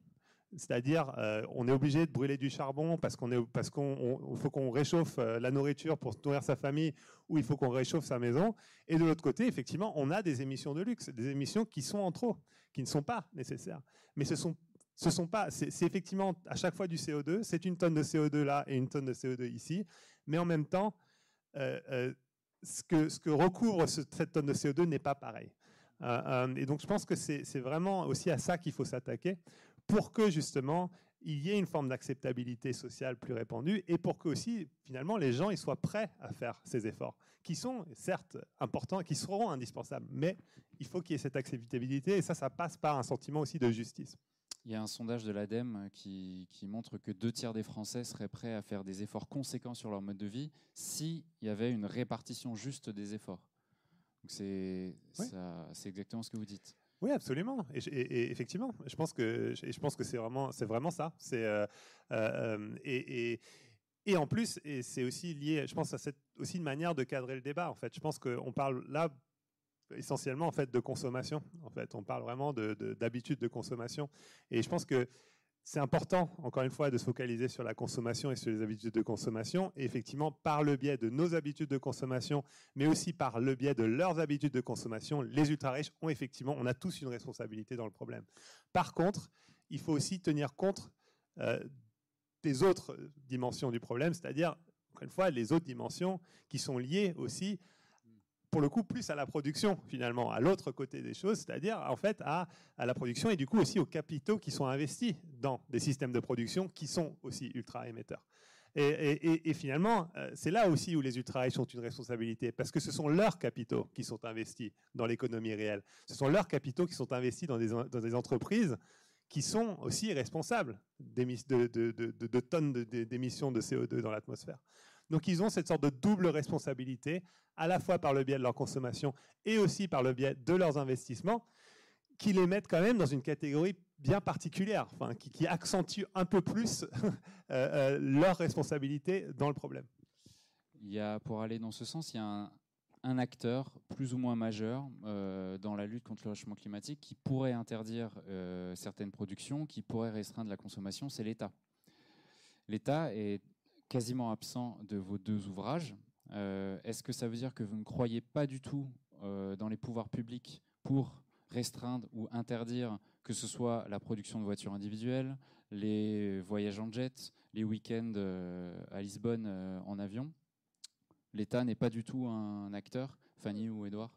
c'est-à-dire, euh, on est obligé de brûler du charbon parce qu'on qu'on faut qu'on réchauffe euh, la nourriture pour nourrir sa famille, ou il faut qu'on réchauffe sa maison. Et de l'autre côté, effectivement, on a des émissions de luxe, des émissions qui sont en trop, qui ne sont pas nécessaires. Mais ce sont ce sont pas, c'est effectivement à chaque fois du CO2. C'est une tonne de CO2 là et une tonne de CO2 ici, mais en même temps, euh, ce que ce que recouvre cette tonne de CO2 n'est pas pareil. et donc, je pense que c'est vraiment aussi à ça qu'il faut s'attaquer pour que justement il y ait une forme d'acceptabilité sociale plus répandue et pour que aussi finalement les gens ils soient prêts à faire ces efforts qui sont certes importants, qui seront indispensables, mais il faut qu'il y ait cette acceptabilité et ça, ça passe par un sentiment aussi de justice. Il y a un sondage de l'ADEME qui, montre que deux tiers des Français seraient prêts à faire des efforts conséquents sur leur mode de vie s'il y avait une répartition juste des efforts. C'est exactement ce que vous dites. Oui, absolument. Et, effectivement, je pense que je pense que c'est vraiment c'est vraiment ça. C'est euh, euh, et, et, en plus, c'est aussi lié, je pense à cette aussi une manière de cadrer le débat. En fait, je pense qu'on parle là essentiellement en fait de consommation. En fait, on parle vraiment de d'habitude de consommation. Et je pense que c'est important, encore une fois, de se focaliser sur la consommation et sur les habitudes de consommation. Et effectivement, par le biais de nos habitudes de consommation, mais aussi par le biais de leurs habitudes de consommation, les ultra-riches ont effectivement, on a tous une responsabilité dans le problème. Par contre, il faut aussi tenir compte euh, des autres dimensions du problème, c'est-à-dire, encore une fois, les autres dimensions qui sont liées aussi pour le coup plus à la production finalement, à l'autre côté des choses, c'est-à-dire en fait à, la production et du coup aussi aux capitaux qui sont investis dans des systèmes de production qui sont aussi ultra émetteurs. Et, finalement, euh, c'est là aussi où les ultra riches ont une responsabilité, parce que ce sont leurs capitaux qui sont investis dans l'économie réelle. Ce sont leurs capitaux qui sont investis dans des, entreprises qui sont aussi responsables de, de tonnes d'émissions de CO2 dans l'atmosphère. Donc ils ont cette sorte de double responsabilité, à la fois par le biais de leur consommation et aussi par le biais de leurs investissements, qui les mettent quand même dans une catégorie bien particulière, qui, accentue un peu plus euh, euh, leur responsabilité dans le problème. Il y a, pour aller dans ce sens, il y a un, acteur plus ou moins majeur euh, dans la lutte contre le réchauffement climatique qui pourrait interdire certaines productions, qui pourrait restreindre la consommation, c'est l'État. L'État est quasiment absent de vos deux ouvrages. Euh, est-ce que ça veut dire que vous ne croyez pas du tout euh, dans les pouvoirs publics pour restreindre ou interdire que ce soit la production de voitures individuelles, les voyages en jet, les week-ends euh, à Lisbonne en avion? L'État n'est pas du tout un acteur, Fanny ou Edouard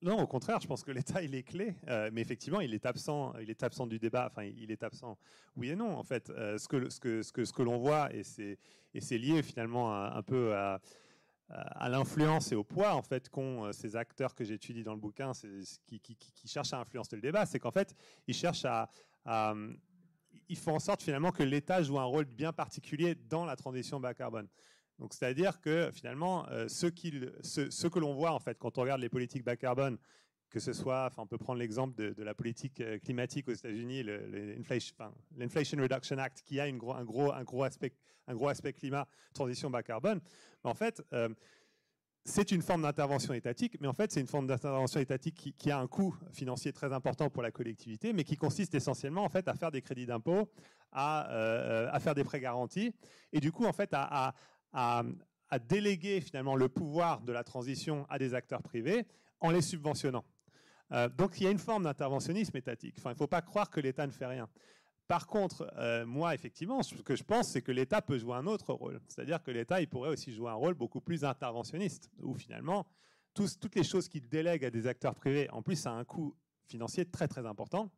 non, au contraire, je pense que l'État il est clé, euh, mais effectivement il est absent, il est absent du débat. Enfin, il est absent. Oui et non, en fait. Euh, ce que ce que ce que ce que l'on voit et c'est et c'est lié finalement un peu à, à l'influence et au poids en fait qu'ont euh, ces acteurs que j'étudie dans le bouquin, qui, qui, qui, cherchent à influencer le débat, c'est qu'en fait ils cherchent à ils font en sorte finalement que l'État joue un rôle bien particulier dans la transition bas carbone. Donc, c'est-à-dire que finalement, euh, ce, que l'on voit en fait quand on regarde les politiques bas carbone, que ce soit, enfin, on peut prendre l'exemple de, la politique euh, climatique aux États-Unis, l'Inflation Reduction Act, qui a un, gros, un, gros aspect, un gros aspect climat, transition bas carbone. en fait, euh, c'est une forme d'intervention étatique, mais en fait, c'est une forme d'intervention étatique qui, a un coût financier très important pour la collectivité, mais qui consiste essentiellement en fait à faire des crédits d'impôt, à, faire des prêts garantis, et du coup, en fait, à à, déléguer finalement le pouvoir de la transition à des acteurs privés en les subventionnant. Euh, donc il y a une forme d'interventionnisme étatique. Enfin, il ne faut pas croire que l'État ne fait rien. Par contre, euh, moi, effectivement, ce que je pense, c'est que l'État peut jouer un autre rôle. C'est-à-dire que l'État, il pourrait aussi jouer un rôle beaucoup plus interventionniste, où finalement, toutes les choses qu'il délègue à des acteurs privés, en plus, ça a un coût financier très très important,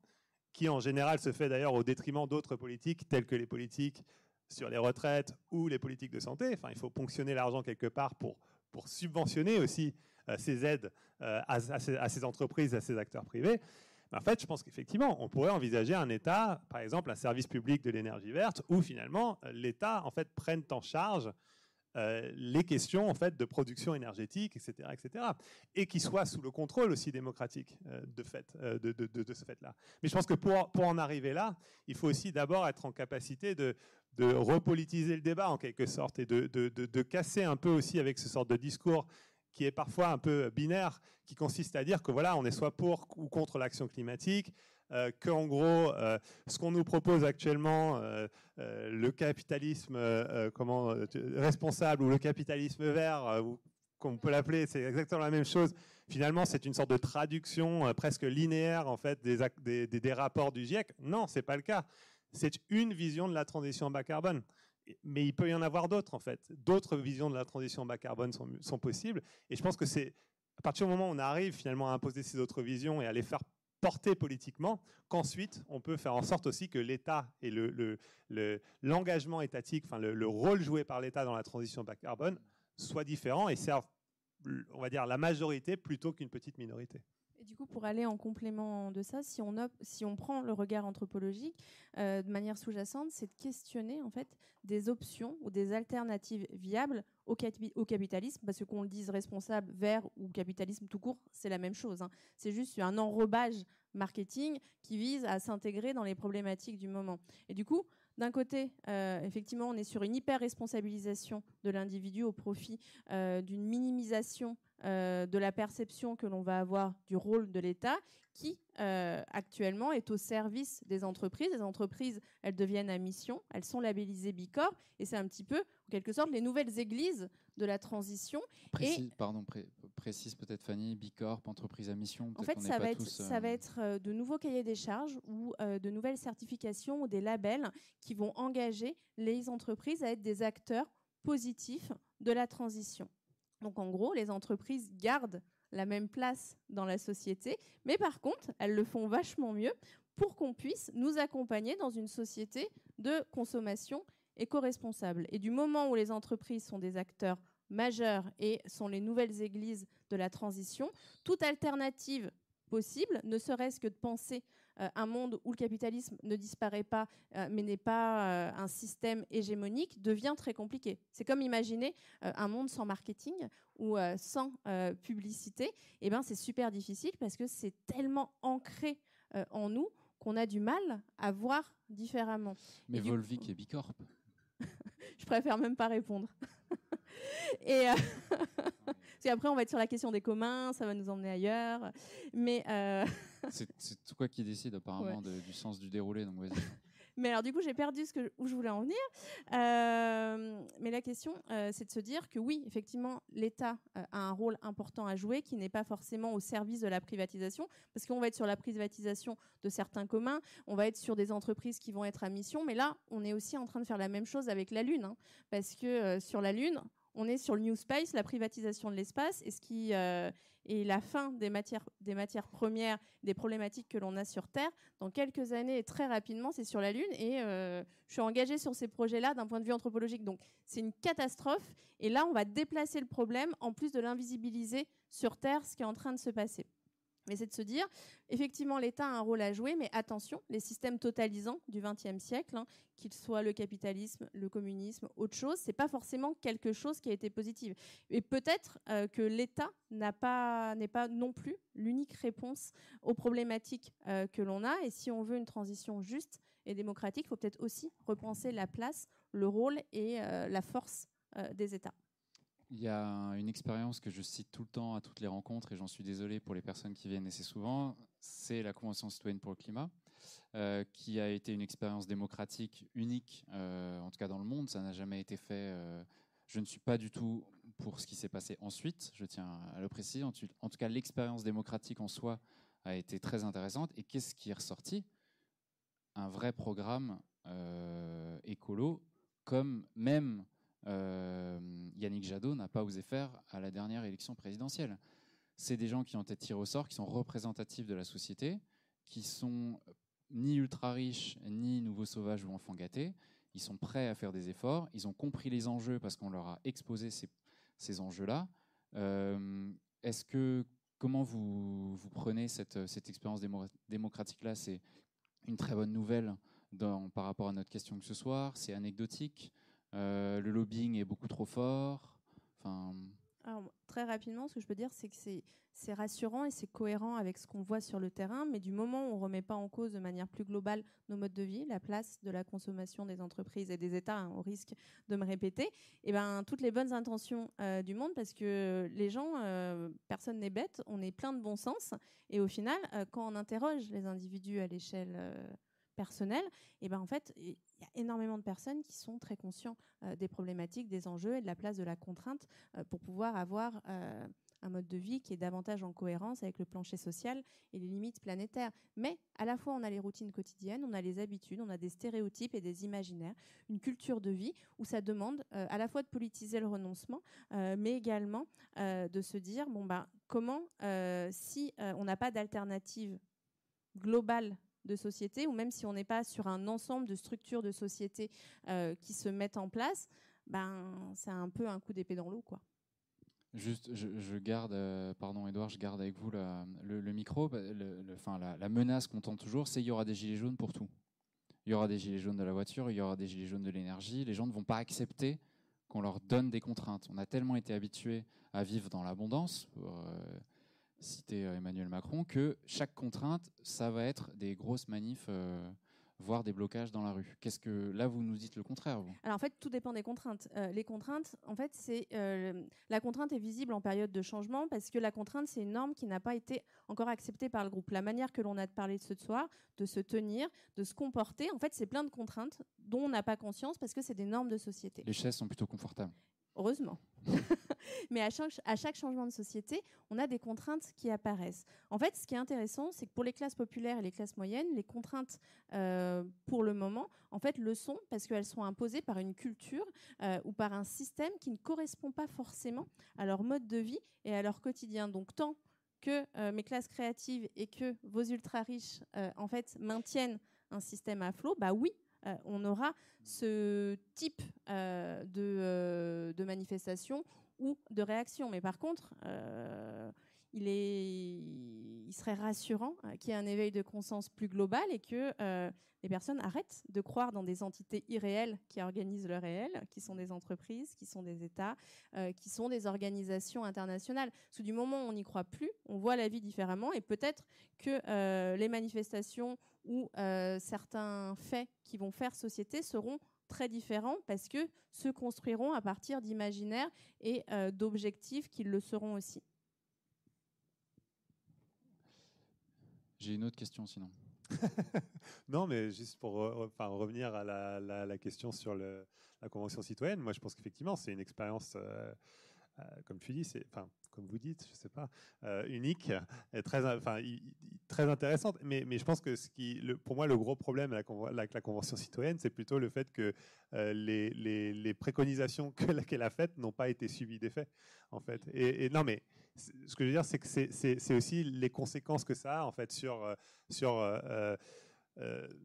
qui en général se fait d'ailleurs au détriment d'autres politiques, telles que les politiques sur les retraites ou les politiques de santé. Enfin, il faut ponctionner l'argent quelque part pour, pour subventionner aussi euh, ces aides euh, à, ces, entreprises, à ces acteurs privés. en fait, je pense qu'effectivement, on pourrait envisager un État, par exemple un service public de l'énergie verte, où finalement l'État en fait prenne en charge euh, les questions en fait de production énergétique, etc., etc., et qui soit sous le contrôle aussi démocratique de fait de, de, ce fait-là. Mais je pense que pour, pour en arriver là, il faut aussi d'abord être en capacité de, de repolitiser le débat en quelque sorte et de, de, casser un peu aussi avec ce sort de discours qui est parfois un peu binaire, qui consiste à dire que voilà, on est soit pour ou contre l'action climatique, euh, qu'en gros, euh, ce qu'on nous propose actuellement, euh, le capitalisme responsable ou le capitalisme vert, ou qu'on peut l'appeler, c'est exactement la même chose. Finalement, c'est une sorte de traduction presque linéaire en fait des, des, des rapports du GIEC. Non, c'est pas le cas. C'est une vision de la transition bas carbone. Mais il peut y en avoir d'autres, en fait. D'autres visions de la transition bas carbone sont, possibles. Et je pense que c'est à partir du moment où on arrive finalement à imposer ces autres visions et à les faire porter politiquement, qu'ensuite on peut faire en sorte aussi que l'État et l'engagement le, étatique, enfin le, rôle joué par l'État dans la transition bas carbone soient différents et servent, on va dire, la majorité plutôt qu'une petite minorité. Et du coup, pour aller en complément de ça, si on, prend le regard anthropologique euh, de manière sous-jacente, c'est de questionner en fait des options ou des alternatives viables au, capitalisme, parce qu'on le dise responsable, vert ou capitalisme tout court, c'est la même chose. Hein. C'est juste un enrobage marketing qui vise à s'intégrer dans les problématiques du moment. Et du coup, d'un côté, euh, effectivement, on est sur une hyper-responsabilisation de l'individu au profit euh, d'une minimisation euh, de la perception que l'on va avoir du rôle de l'État qui actuellement est au service des entreprises. Les entreprises, elles deviennent à mission, elles sont labellisées Bicorp et c'est un petit peu, en quelque sorte, les nouvelles églises de la transition. Précis, pardon, précise peut-être Fanny, Bicorp, entreprise à mission. En fait, ça va, être, ça va être de nouveaux cahiers des charges ou euh, de nouvelles certifications ou des labels qui vont engager les entreprises à être des acteurs positifs de la transition. Donc en gros, les entreprises gardent la même place dans la société, mais par contre, elles le font vachement mieux pour qu'on puisse nous accompagner dans une société de consommation éco-responsable. Et du moment où les entreprises sont des acteurs majeurs et sont les nouvelles églises de la transition, toute alternative possible, ne serait-ce que de penser euh, un monde où le capitalisme ne disparaît pas, euh, mais n'est pas euh, un système hégémonique, devient très compliqué. C'est comme imaginer un monde sans marketing ou sans publicité. Et eh ben, c'est super difficile parce que c'est tellement ancré en nous qu'on a du mal à voir différemment. Mais Volvic et Bicorp. Je préfère même pas répondre. et après, on va être sur la question des communs, ça va nous emmener ailleurs. Mais euh... c'est toi qui décide apparemment du sens du déroulé, donc vas-y. Mais alors du coup, j'ai perdu où je voulais en venir. Euh, mais la question, euh, c'est de se dire que oui, effectivement, l'État euh, a un rôle important à jouer qui n'est pas forcément au service de la privatisation, parce qu'on va être sur la privatisation de certains communs, on va être sur des entreprises qui vont être à mission, mais là, on est aussi en train de faire la même chose avec la Lune, hein, parce que sur la Lune, on est sur le New Space, la privatisation de l'espace, et ce qui euh, est la fin des matières, des matières premières, des problématiques que l'on a sur Terre. Dans quelques années, et très rapidement, c'est sur la Lune, et euh, je suis engagée sur ces projets-là d'un point de vue anthropologique. Donc, c'est une catastrophe, et là, on va déplacer le problème en plus de l'invisibiliser sur Terre, ce qui est en train de se passer. Mais c'est de se dire, effectivement, l'État a un rôle à jouer, mais attention, les systèmes totalisants du XXe siècle, hein, qu'ils soient le capitalisme, le communisme, autre chose, c'est pas forcément quelque chose qui a été positif. Et peut-être euh, que l'État n'est pas non plus l'unique réponse aux problématiques euh, que l'on a. Et si on veut une transition juste et démocratique, il faut peut-être aussi repenser la place, le rôle et euh, la force des États. Il y a une expérience que je cite tout le temps à toutes les rencontres, et j'en suis désolé pour les personnes qui viennent assez souvent, c'est la Convention citoyenne pour le climat, euh, qui a été une expérience démocratique unique, euh, en tout cas dans le monde, ça n'a jamais été fait. Euh, je ne suis pas du tout pour ce qui s'est passé ensuite, je tiens à le préciser. En tout cas, l'expérience démocratique en soi a été très intéressante. Et qu'est-ce qui est ressorti? Un vrai programme écolo, comme même euh, Yannick Jadot n'a pas osé faire à la dernière élection présidentielle. c'est des gens qui ont été tirés au sort, qui sont représentatifs de la société, qui sont ni ultra riches, ni nouveaux sauvages ou enfants gâtés. Ils sont prêts à faire des efforts. Ils ont compris les enjeux parce qu'on leur a exposé ces, enjeux-là. Euh, est-ce que comment vous, vous prenez cette, cette expérience démocratique-là? C'est une très bonne nouvelle par rapport à notre question que ce soir. C'est anecdotique. Euh, le lobbying est beaucoup trop fort. Très rapidement, ce que je peux dire, c'est que c'est rassurant et c'est cohérent avec ce qu'on voit sur le terrain, mais du moment où on ne remet pas en cause de manière plus globale nos modes de vie, la place de la consommation des entreprises et des États, hein, au risque de me répéter, et eh ben, toutes les bonnes intentions euh, du monde, parce que les gens, euh, personne n'est bête, on est plein de bon sens, et au final, quand on interroge les individus à l'échelle personnel, et ben en fait, il y a énormément de personnes qui sont très conscients euh, des problématiques, des enjeux et de la place de la contrainte euh, pour pouvoir avoir euh, un mode de vie qui est davantage en cohérence avec le plancher social et les limites planétaires. Mais à la fois, on a les routines quotidiennes, on a les habitudes, on a des stéréotypes et des imaginaires, une culture de vie où ça demande à la fois de politiser le renoncement, mais également de se dire bon ben comment si on n'a pas d'alternative globale de société, ou même si on n'est pas sur un ensemble de structures de société euh, qui se mettent en place, ben, c'est un peu un coup d'épée dans l'eau. Juste, je, garde, euh, pardon Edouard, je garde avec vous le, micro. Bah, le, la, menace qu'on tente toujours, c'est qu'il y aura des gilets jaunes pour tout. Il y aura des gilets jaunes de la voiture, il y aura des gilets jaunes de l'énergie. Les gens ne vont pas accepter qu'on leur donne des contraintes. On a tellement été habitués à vivre dans l'abondance. Euh, citer euh, Emmanuel Macron, que chaque contrainte, ça va être des grosses manifs, euh, voire des blocages dans la rue. Qu'est-ce que là vous nous dites le contraire vous? Alors en fait, tout dépend des contraintes. Euh, les contraintes, en fait, c'est la contrainte est visible en période de changement parce que la contrainte, c'est une norme qui n'a pas été encore acceptée par le groupe. La manière que l'on a de parler de ce soir, de se tenir, de se comporter, en fait, c'est plein de contraintes dont on n'a pas conscience parce que c'est des normes de société. Les chaises sont plutôt confortables. Heureusement. Mais à chaque, changement de société, on a des contraintes qui apparaissent. En fait, ce qui est intéressant, c'est que pour les classes populaires et les classes moyennes, les contraintes, euh, pour le moment, en fait, le sont parce qu'elles sont imposées par une culture euh, ou par un système qui ne correspond pas forcément à leur mode de vie et à leur quotidien. Donc, tant que euh, mes classes créatives et que vos ultra riches, en fait, maintiennent un système à flot, bah oui, euh, on aura ce type euh, euh, de, manifestation ou de réaction. Mais par contre, il, serait rassurant qu'il y ait un éveil de conscience plus global et que les personnes arrêtent de croire dans des entités irréelles qui organisent le réel, qui sont des entreprises, qui sont des États, qui sont des organisations internationales. Parce que du moment où on n'y croit plus, on voit la vie différemment et peut-être que les manifestations ou euh, certains faits qui vont faire société seront très différents parce que se construiront à partir d'imaginaires et euh, d'objectifs qui le seront aussi. J'ai une autre question sinon. non, mais juste pour revenir à la, question sur la Convention citoyenne, moi je pense qu'effectivement c'est une expérience, euh, comme tu dis, c'est, enfin, vous dites, je sais pas, euh, unique, et très, enfin, très intéressante. Mais, je pense que ce qui, pour moi, le gros problème avec la, Convention citoyenne, c'est plutôt le fait que euh, les, les, les, préconisations qu'elle a faites n'ont pas été suivies des faits, en fait. Et, non, mais ce que je veux dire, c'est que c'est aussi les conséquences que ça a, en fait, sur, euh, sur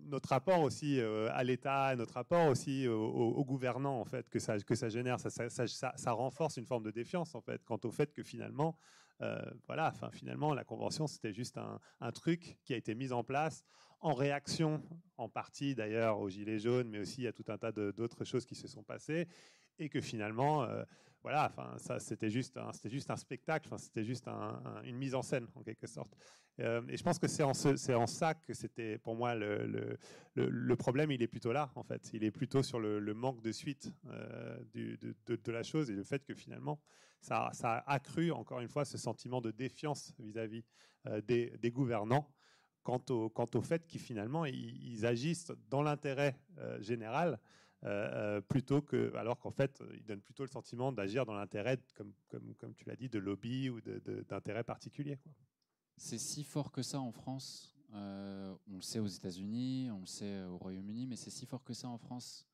notre rapport aussi euh, à l'État, notre rapport aussi aux, gouvernants en fait que ça que ça génère, ça, renforce une forme de défiance en fait quant au fait que finalement, euh, voilà, finalement la convention c'était juste un, un, truc qui a été mis en place en réaction en partie d'ailleurs aux gilets jaunes, mais aussi à tout un tas d'autres choses qui se sont passées et que finalement voilà, enfin, ça, c'était juste, c'était juste un spectacle, enfin, c'était juste une mise en scène en quelque sorte. Euh, et je pense que c'est en, ça que c'était, pour moi, le, problème, il est plutôt là, en fait. Il est plutôt sur le, manque de suite euh, de, la chose et le fait que finalement, ça, a accru, encore une fois, ce sentiment de défiance vis-à-vis euh, des, gouvernants quant au, quant au fait qu'ils finalement, ils, agissent dans l'intérêt général euh, euh, plutôt que, alors qu'en fait, il donne plutôt le sentiment d'agir dans l'intérêt, comme, comme, comme, tu l'as dit, de lobby ou d'intérêt particulier. C'est si fort que ça en France. Euh, on le sait aux États-Unis, on le sait au Royaume-Uni, mais c'est si fort que ça en France.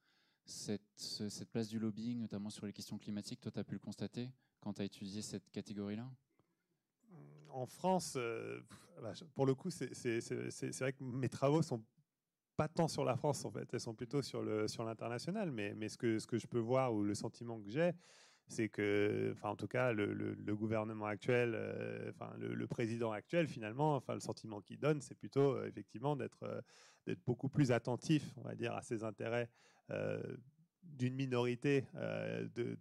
Cette, cette, place du lobbying, notamment sur les questions climatiques, toi, tu as pu le constater quand tu as étudié cette catégorie-là? En France, bah, pour le coup, c'est vrai que mes travaux sont pas tant sur la France en fait, elles sont plutôt sur le sur l'international. Mais mais ce que ce que je peux voir ou le sentiment que j'ai, c'est que, enfin, en tout cas, le, gouvernement actuel, euh, enfin, le, président actuel, finalement, enfin, le sentiment qu'il donne, c'est plutôt euh, effectivement d'être euh, d'être beaucoup plus attentif, on va dire, à ses intérêts d'une minorité de,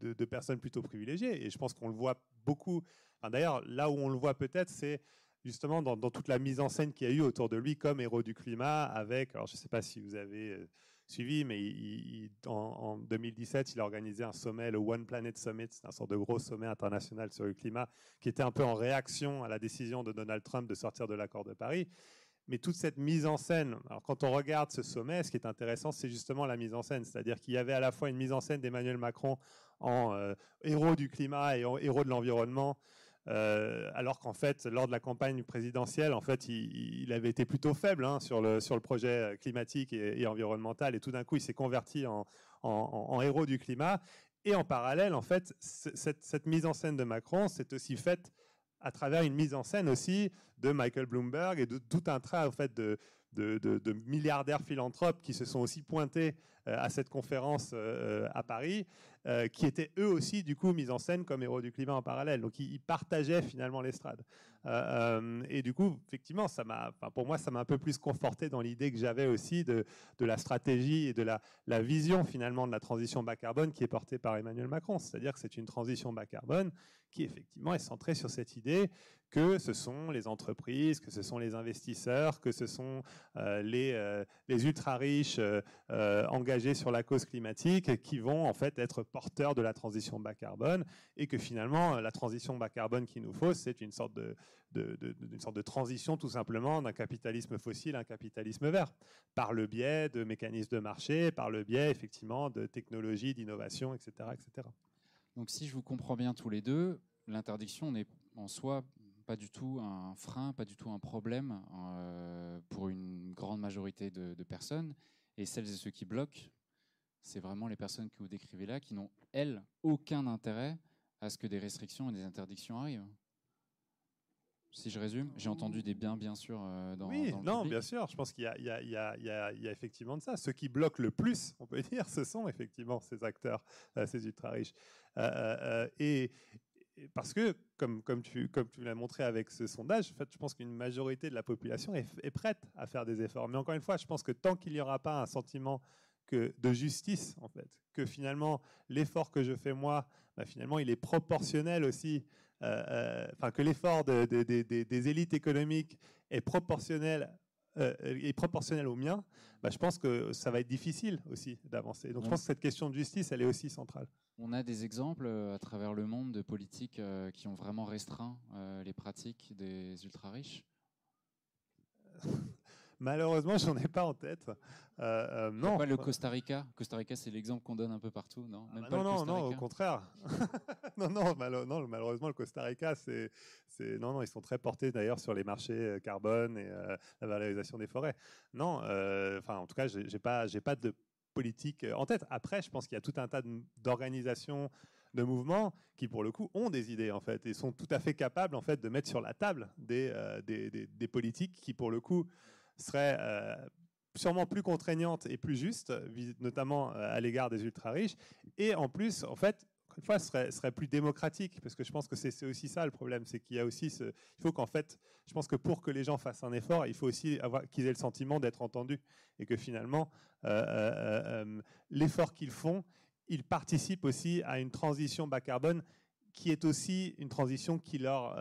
de, de, personnes plutôt privilégiées. Et je pense qu'on le voit beaucoup. D'ailleurs, là où on le voit peut-être, c'est justement dans, toute la mise en scène qu'il y a eu autour de lui comme héros du climat, avec, alors je ne sais pas si vous avez suivi, mais en, 2017, il a organisé un sommet, le One Planet Summit, c'est un sort de gros sommet international sur le climat, qui était un peu en réaction à la décision de Donald Trump de sortir de l'accord de Paris. Mais toute cette mise en scène, alors quand on regarde ce sommet, ce qui est intéressant, c'est justement la mise en scène. C'est-à-dire qu'il y avait à la fois une mise en scène d'Emmanuel Macron en euh, héros du climat et en héros de l'environnement, euh, alors qu'en fait, lors de la campagne présidentielle, en fait, il, avait été plutôt faible hein, sur, le, sur le projet climatique et, environnemental, et tout d'un coup, il s'est converti en, en, héros du climat. Et en parallèle, en fait, cette, cette mise en scène de Macron s'est aussi faite à travers une mise en scène aussi de Michael Bloomberg et de tout un train en fait de, milliardaires philanthropes qui se sont aussi pointés euh, à cette conférence euh, à Paris euh, qui étaient eux aussi du coup mis en scène comme héros du climat en parallèle. Donc ils, partageaient finalement l'estrade. Euh, euh, et du coup, effectivement, ça m'a, pour moi, ça m'a un peu plus conforté dans l'idée que j'avais aussi de, la stratégie et de la, vision finalement de la transition bas carbone qui est portée par Emmanuel Macron. C'est-à-dire que c'est une transition bas carbone qui effectivement est centrée sur cette idée que ce sont les entreprises, que ce sont les investisseurs, que ce sont les, les ultra riches engagés sur la cause climatique qui vont en fait être porteur de la transition bas carbone et que finalement la transition bas carbone qu'il nous faut, c'est une sorte de, sorte de transition tout simplement d'un capitalisme fossile à un capitalisme vert, par le biais de mécanismes de marché, par le biais effectivement de technologies, d'innovation, etc., etc. Donc si je vous comprends bien tous les deux, l'interdiction n'est en soi pas du tout un frein, pas du tout un problème euh, pour une grande majorité de, de, personnes. Et celles et ceux qui bloquent, c'est vraiment les personnes que vous décrivez là qui n'ont, elles, aucun intérêt à ce que des restrictions et des interdictions arrivent. Si je résume, j'ai entendu des biens, bien sûr, euh, dans, oui, dans le non, bien sûr. Je pense qu'il y, y, y, y, a effectivement de ça. Ceux qui bloquent le plus, on peut dire, ce sont effectivement ces acteurs, euh, ces ultra riches. Euh, et, parce que, comme, comme tu, comme tu l'as montré avec ce sondage, en fait, je pense qu'une majorité de la population est, est, prête à faire des efforts. Mais encore une fois, je pense que tant qu'il n'y aura pas un sentiment que de justice, en fait, que finalement l'effort que je fais moi, bah, finalement, il est proportionnel aussi, euh, euh, enfin que l'effort des élites économiques est proportionnel euh, est proportionnel au mien, bah, je pense que ça va être difficile aussi d'avancer. Donc je pense que cette question de justice, elle est aussi centrale. On a des exemples à travers le monde de politiques qui ont vraiment restreint les pratiques des ultra riches Malheureusement, j'en ai pas en tête. Euh, euh non. Pas le Costa Rica. Costa Rica, c'est l'exemple qu'on donne un peu partout, non? Ah bah Non, non, au contraire. non, non, malheureusement, le Costa Rica, c'est, non, non, ils sont très portés d'ailleurs sur les marchés euh, carbone et euh, la valorisation des forêts. Non, enfin, en tout cas, j'ai pas, j'ai pas de politique en tête. Après, je pense qu'il y a tout un tas d'organisations de mouvements qui, pour le coup, ont des idées en fait et sont tout à fait capables en fait de mettre sur la table des, des, des, des politiques qui, pour le coup, serait euh, sûrement plus contraignante et plus juste, notamment euh, à l'égard des ultra-riches, et en plus, en fait, une fois, serait, serait plus démocratique, parce que je pense que c'est aussi ça le problème, c'est qu'il y a aussi ce, il faut qu'en fait, je pense que pour que les gens fassent un effort, il faut aussi qu'ils aient le sentiment d'être entendus, et que finalement, euh, l'effort qu'ils font, ils participent aussi à une transition bas carbone qui est aussi une transition qui leur,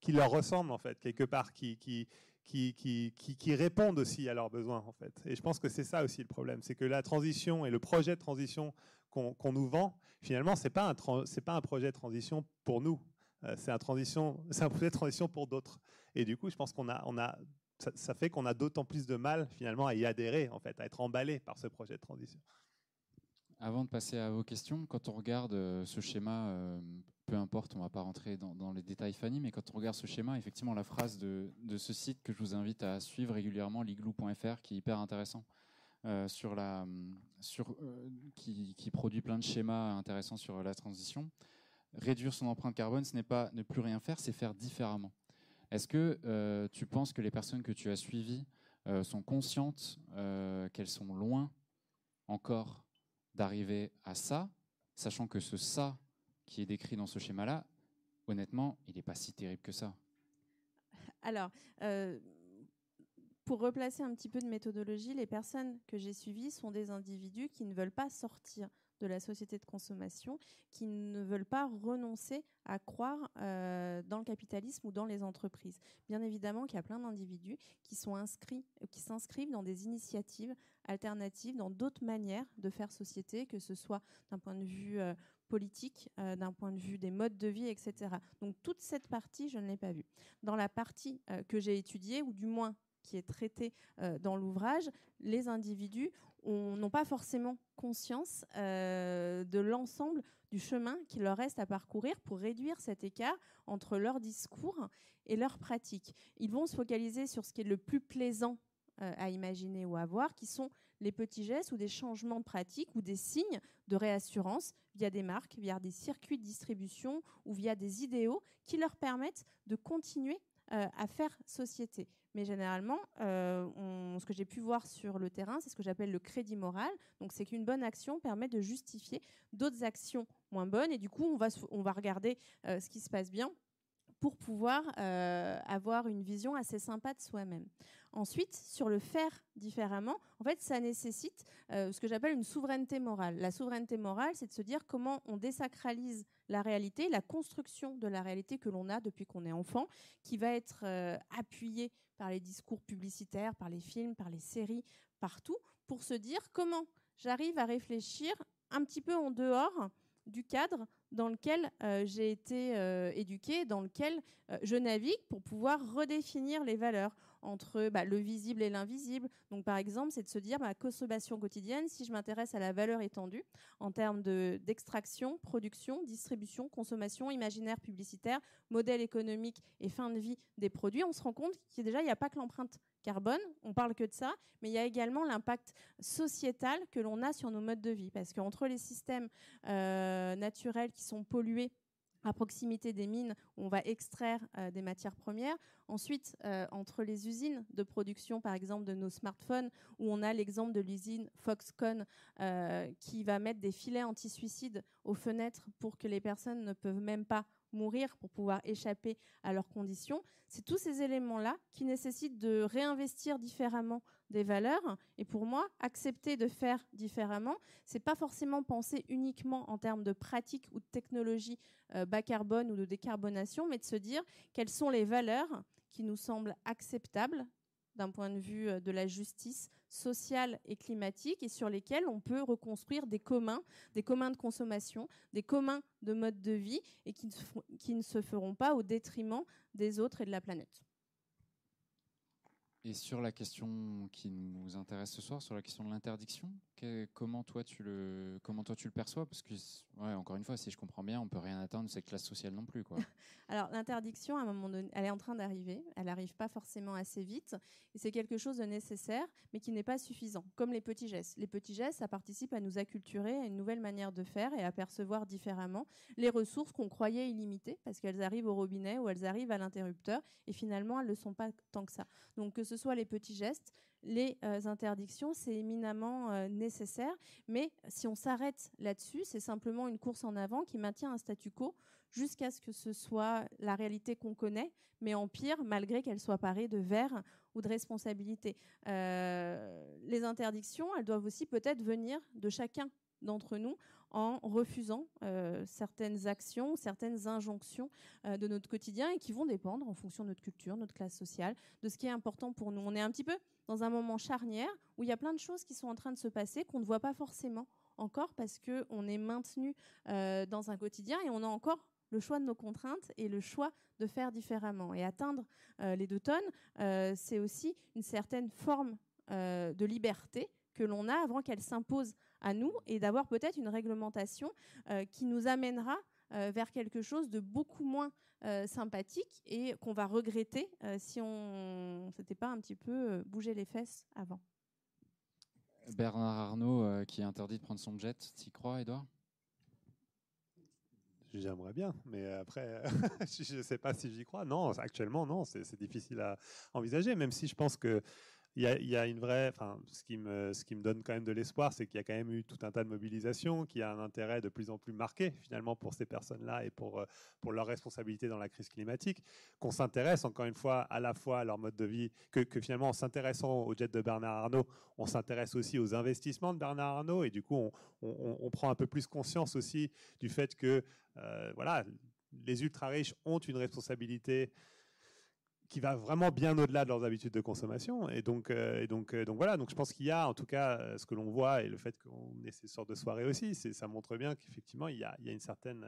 qui leur ressemble en fait, quelque part, qui, qui, répondent aussi à leurs besoins, en fait. Et je pense que c'est ça aussi le problème, c'est que la transition et le projet de transition qu'on nous vend, finalement, c'est pas un pas un projet de transition pour nous, euh, c'est un projet de transition pour d'autres. Et du coup, je pense qu'on a, on a, ça, fait qu'on a d'autant plus de mal finalement à y adhérer, en fait, à être emballé par ce projet de transition. Avant de passer à vos questions, quand on regarde euh, ce schéma euh, peu importe, on ne va pas rentrer dans, les détails, Fanny, mais quand on regarde ce schéma, effectivement, la phrase de, ce site que je vous invite à suivre régulièrement, liglou.fr, qui est hyper intéressant, euh, sur la, sur, euh, qui, produit plein de schémas intéressants sur la transition. réduire son empreinte carbone, ce n'est pas ne plus rien faire, c'est faire différemment. Est-ce que tu penses que les personnes que tu as suivies sont conscientes qu'elles sont loin encore d'arriver à ça, sachant que ce ça qui est décrit dans ce schéma-là, honnêtement, il n'est pas si terrible que ça. Alors, euh, pour replacer un petit peu de méthodologie, les personnes que j'ai suivies sont des individus qui ne veulent pas sortir de la société de consommation, qui ne veulent pas renoncer à croire euh, dans le capitalisme ou dans les entreprises. Bien évidemment qu'il y a plein d'individus qui sont inscrits, qui s'inscrivent dans des initiatives alternatives, dans d'autres manières de faire société, que ce soit d'un point de vue euh, politique, euh, d'un point de vue des modes de vie, etc. Donc toute cette partie, je ne l'ai pas vue. Dans la partie que j'ai étudiée, ou du moins qui est traitée dans l'ouvrage, les individus n'ont pas forcément conscience euh, de l'ensemble du chemin qu'il leur reste à parcourir pour réduire cet écart entre leur discours et leur pratique. Ils vont se focaliser sur ce qui est le plus plaisant euh, à imaginer ou à voir, qui sont les petits gestes ou des changements de pratique ou des signes de réassurance via des marques, via des circuits de distribution ou via des idéaux qui leur permettent de continuer euh, à faire société. Mais généralement, euh, ce que j'ai pu voir sur le terrain, c'est ce que j'appelle le crédit moral. Donc, c'est qu'une bonne action permet de justifier d'autres actions moins bonnes. Et du coup, on va, on va regarder euh, ce qui se passe bien pour pouvoir avoir une vision assez sympa de soi-même. Ensuite, sur le faire différemment, en fait, ça nécessite ce que j'appelle une souveraineté morale. La souveraineté morale, c'est de se dire comment on désacralise la réalité, la construction de la réalité que l'on a depuis qu'on est enfant, qui va être euh, appuyée par les discours publicitaires, par les films, par les séries, partout, pour se dire comment j'arrive à réfléchir un petit peu en dehors du cadre dans lequel euh, j'ai été euh, éduquée, dans lequel je navigue pour pouvoir redéfinir les valeurs entre bah, le visible et l'invisible. Donc, par exemple, c'est de se dire ma consommation quotidienne, si je m'intéresse à la valeur étendue en termes d'extraction, production, distribution, consommation, imaginaire publicitaire, modèle économique et fin de vie des produits, on se rend compte qu'il déjà n'y a pas que l'empreinte carbone, on parle que de ça, mais il y a également l'impact sociétal que l'on a sur nos modes de vie, parce qu'entre les systèmes euh, naturels qui sont pollués à proximité des mines où on va extraire euh, des matières premières. Ensuite, euh, entre les usines de production, par exemple, de nos smartphones, où on a l'exemple de l'usine Foxconn euh, qui va mettre des filets anti-suicide aux fenêtres pour que les personnes ne peuvent même pas mourir pour pouvoir échapper à leurs conditions. C'est tous ces éléments-là qui nécessitent de réinvestir différemment des valeurs. Et pour moi, accepter de faire différemment, c'est pas forcément penser uniquement en termes de pratique ou de technologie euh, bas carbone ou de décarbonation, mais de se dire quelles sont les valeurs qui nous semblent acceptables d'un point de vue euh, de la justice sociale et climatique et sur lesquelles on peut reconstruire des communs, des communs de consommation, des communs de mode de vie et qui ne se feront pas au détriment des autres et de la planète. Et sur la question qui nous intéresse ce soir, sur la question de l'interdiction, comment toi tu le comment toi tu le perçois? Parce que encore une fois, si je comprends bien, on peut rien atteindre cette classe sociale non plus, quoi. Alors l'interdiction, à un moment donné, elle est en train d'arriver. Elle n'arrive pas forcément assez vite, et c'est quelque chose de nécessaire, mais qui n'est pas suffisant. Comme les petits gestes. Les petits gestes, ça participe à nous acculturer à une nouvelle manière de faire et à percevoir différemment les ressources qu'on croyait illimitées, parce qu'elles arrivent au robinet ou elles arrivent à l'interrupteur, et finalement elles ne le sont pas tant que ça. Donc ce soit les petits gestes, les euh, interdictions, c'est éminemment euh, nécessaire. Mais si on s'arrête là-dessus, c'est simplement une course en avant qui maintient un statu quo jusqu'à ce que ce soit la réalité qu'on connaît, mais en pire, malgré qu'elle soit parée de verre ou de responsabilité. Euh, les interdictions, elles doivent aussi peut-être venir de chacun d'entre nous en refusant certaines actions, certaines injonctions de notre quotidien et qui vont dépendre en fonction de notre culture, notre classe sociale, de ce qui est important pour nous. On est un petit peu dans un moment charnière où il y a plein de choses qui sont en train de se passer qu'on ne voit pas forcément encore parce qu'on est maintenu euh, dans un quotidien et on a encore le choix de nos contraintes et le choix de faire différemment. Et atteindre euh, les deux tonnes, euh, c'est aussi une certaine forme de liberté que l'on a avant qu'elle s'impose à nous et d'avoir peut-être une réglementation qui nous amènera vers quelque chose de beaucoup moins euh, sympathique et qu'on va regretter euh, si on ne s'était pas un petit peu euh, bougé les fesses avant. Bernard Arnault qui est interdit de prendre son jet, tu y crois, Edouard J'aimerais bien, mais après, je ne sais pas si j'y crois. Non, actuellement, non, c'est difficile à envisager, même si je pense que il y, a, une vraie, enfin, ce qui me, donne quand même de l'espoir, c'est qu'il y a quand même eu tout un tas de mobilisations, qu'il y a un intérêt de plus en plus marqué finalement pour ces personnes-là et pour, euh, leur responsabilité dans la crise climatique, qu'on s'intéresse encore une fois à la fois à leur mode de vie, que, finalement en s'intéressant au jet de Bernard Arnault, on s'intéresse aussi aux investissements de Bernard Arnault et du coup on prend un peu plus conscience aussi du fait que euh, voilà, les ultra riches ont une responsabilité qui va vraiment bien au-delà de leurs habitudes de consommation. Et donc, euh, euh, voilà. Donc je pense qu'il y a, en tout cas, euh, ce que l'on voit et le fait qu'on ait ces sortes de soirées aussi, ça montre bien qu'effectivement il y, a, une certaine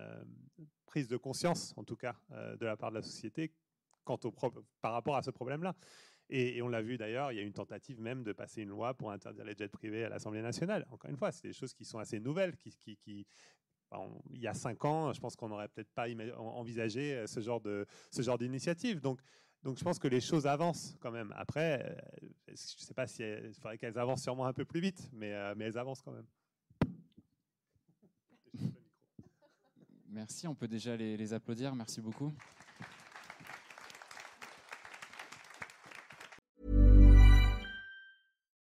prise de conscience, en tout cas, de la part de la société quant au par rapport à ce problème-là. Et, on l'a vu d'ailleurs, il y a une tentative même de passer une loi pour interdire les jets privés à l'Assemblée nationale. Encore une fois, c'est des choses qui sont assez nouvelles, qui, il y a cinq ans, je pense qu'on n'aurait peut-être pas envisagé ce genre ce genre d'initiative. Donc donc je pense que les choses avancent quand même. Après, euh, je ne sais pas si il faudrait qu'elles avancent sûrement un peu plus vite, mais, euh, mais elles avancent quand même. Merci, on peut déjà les, les applaudir. Merci beaucoup.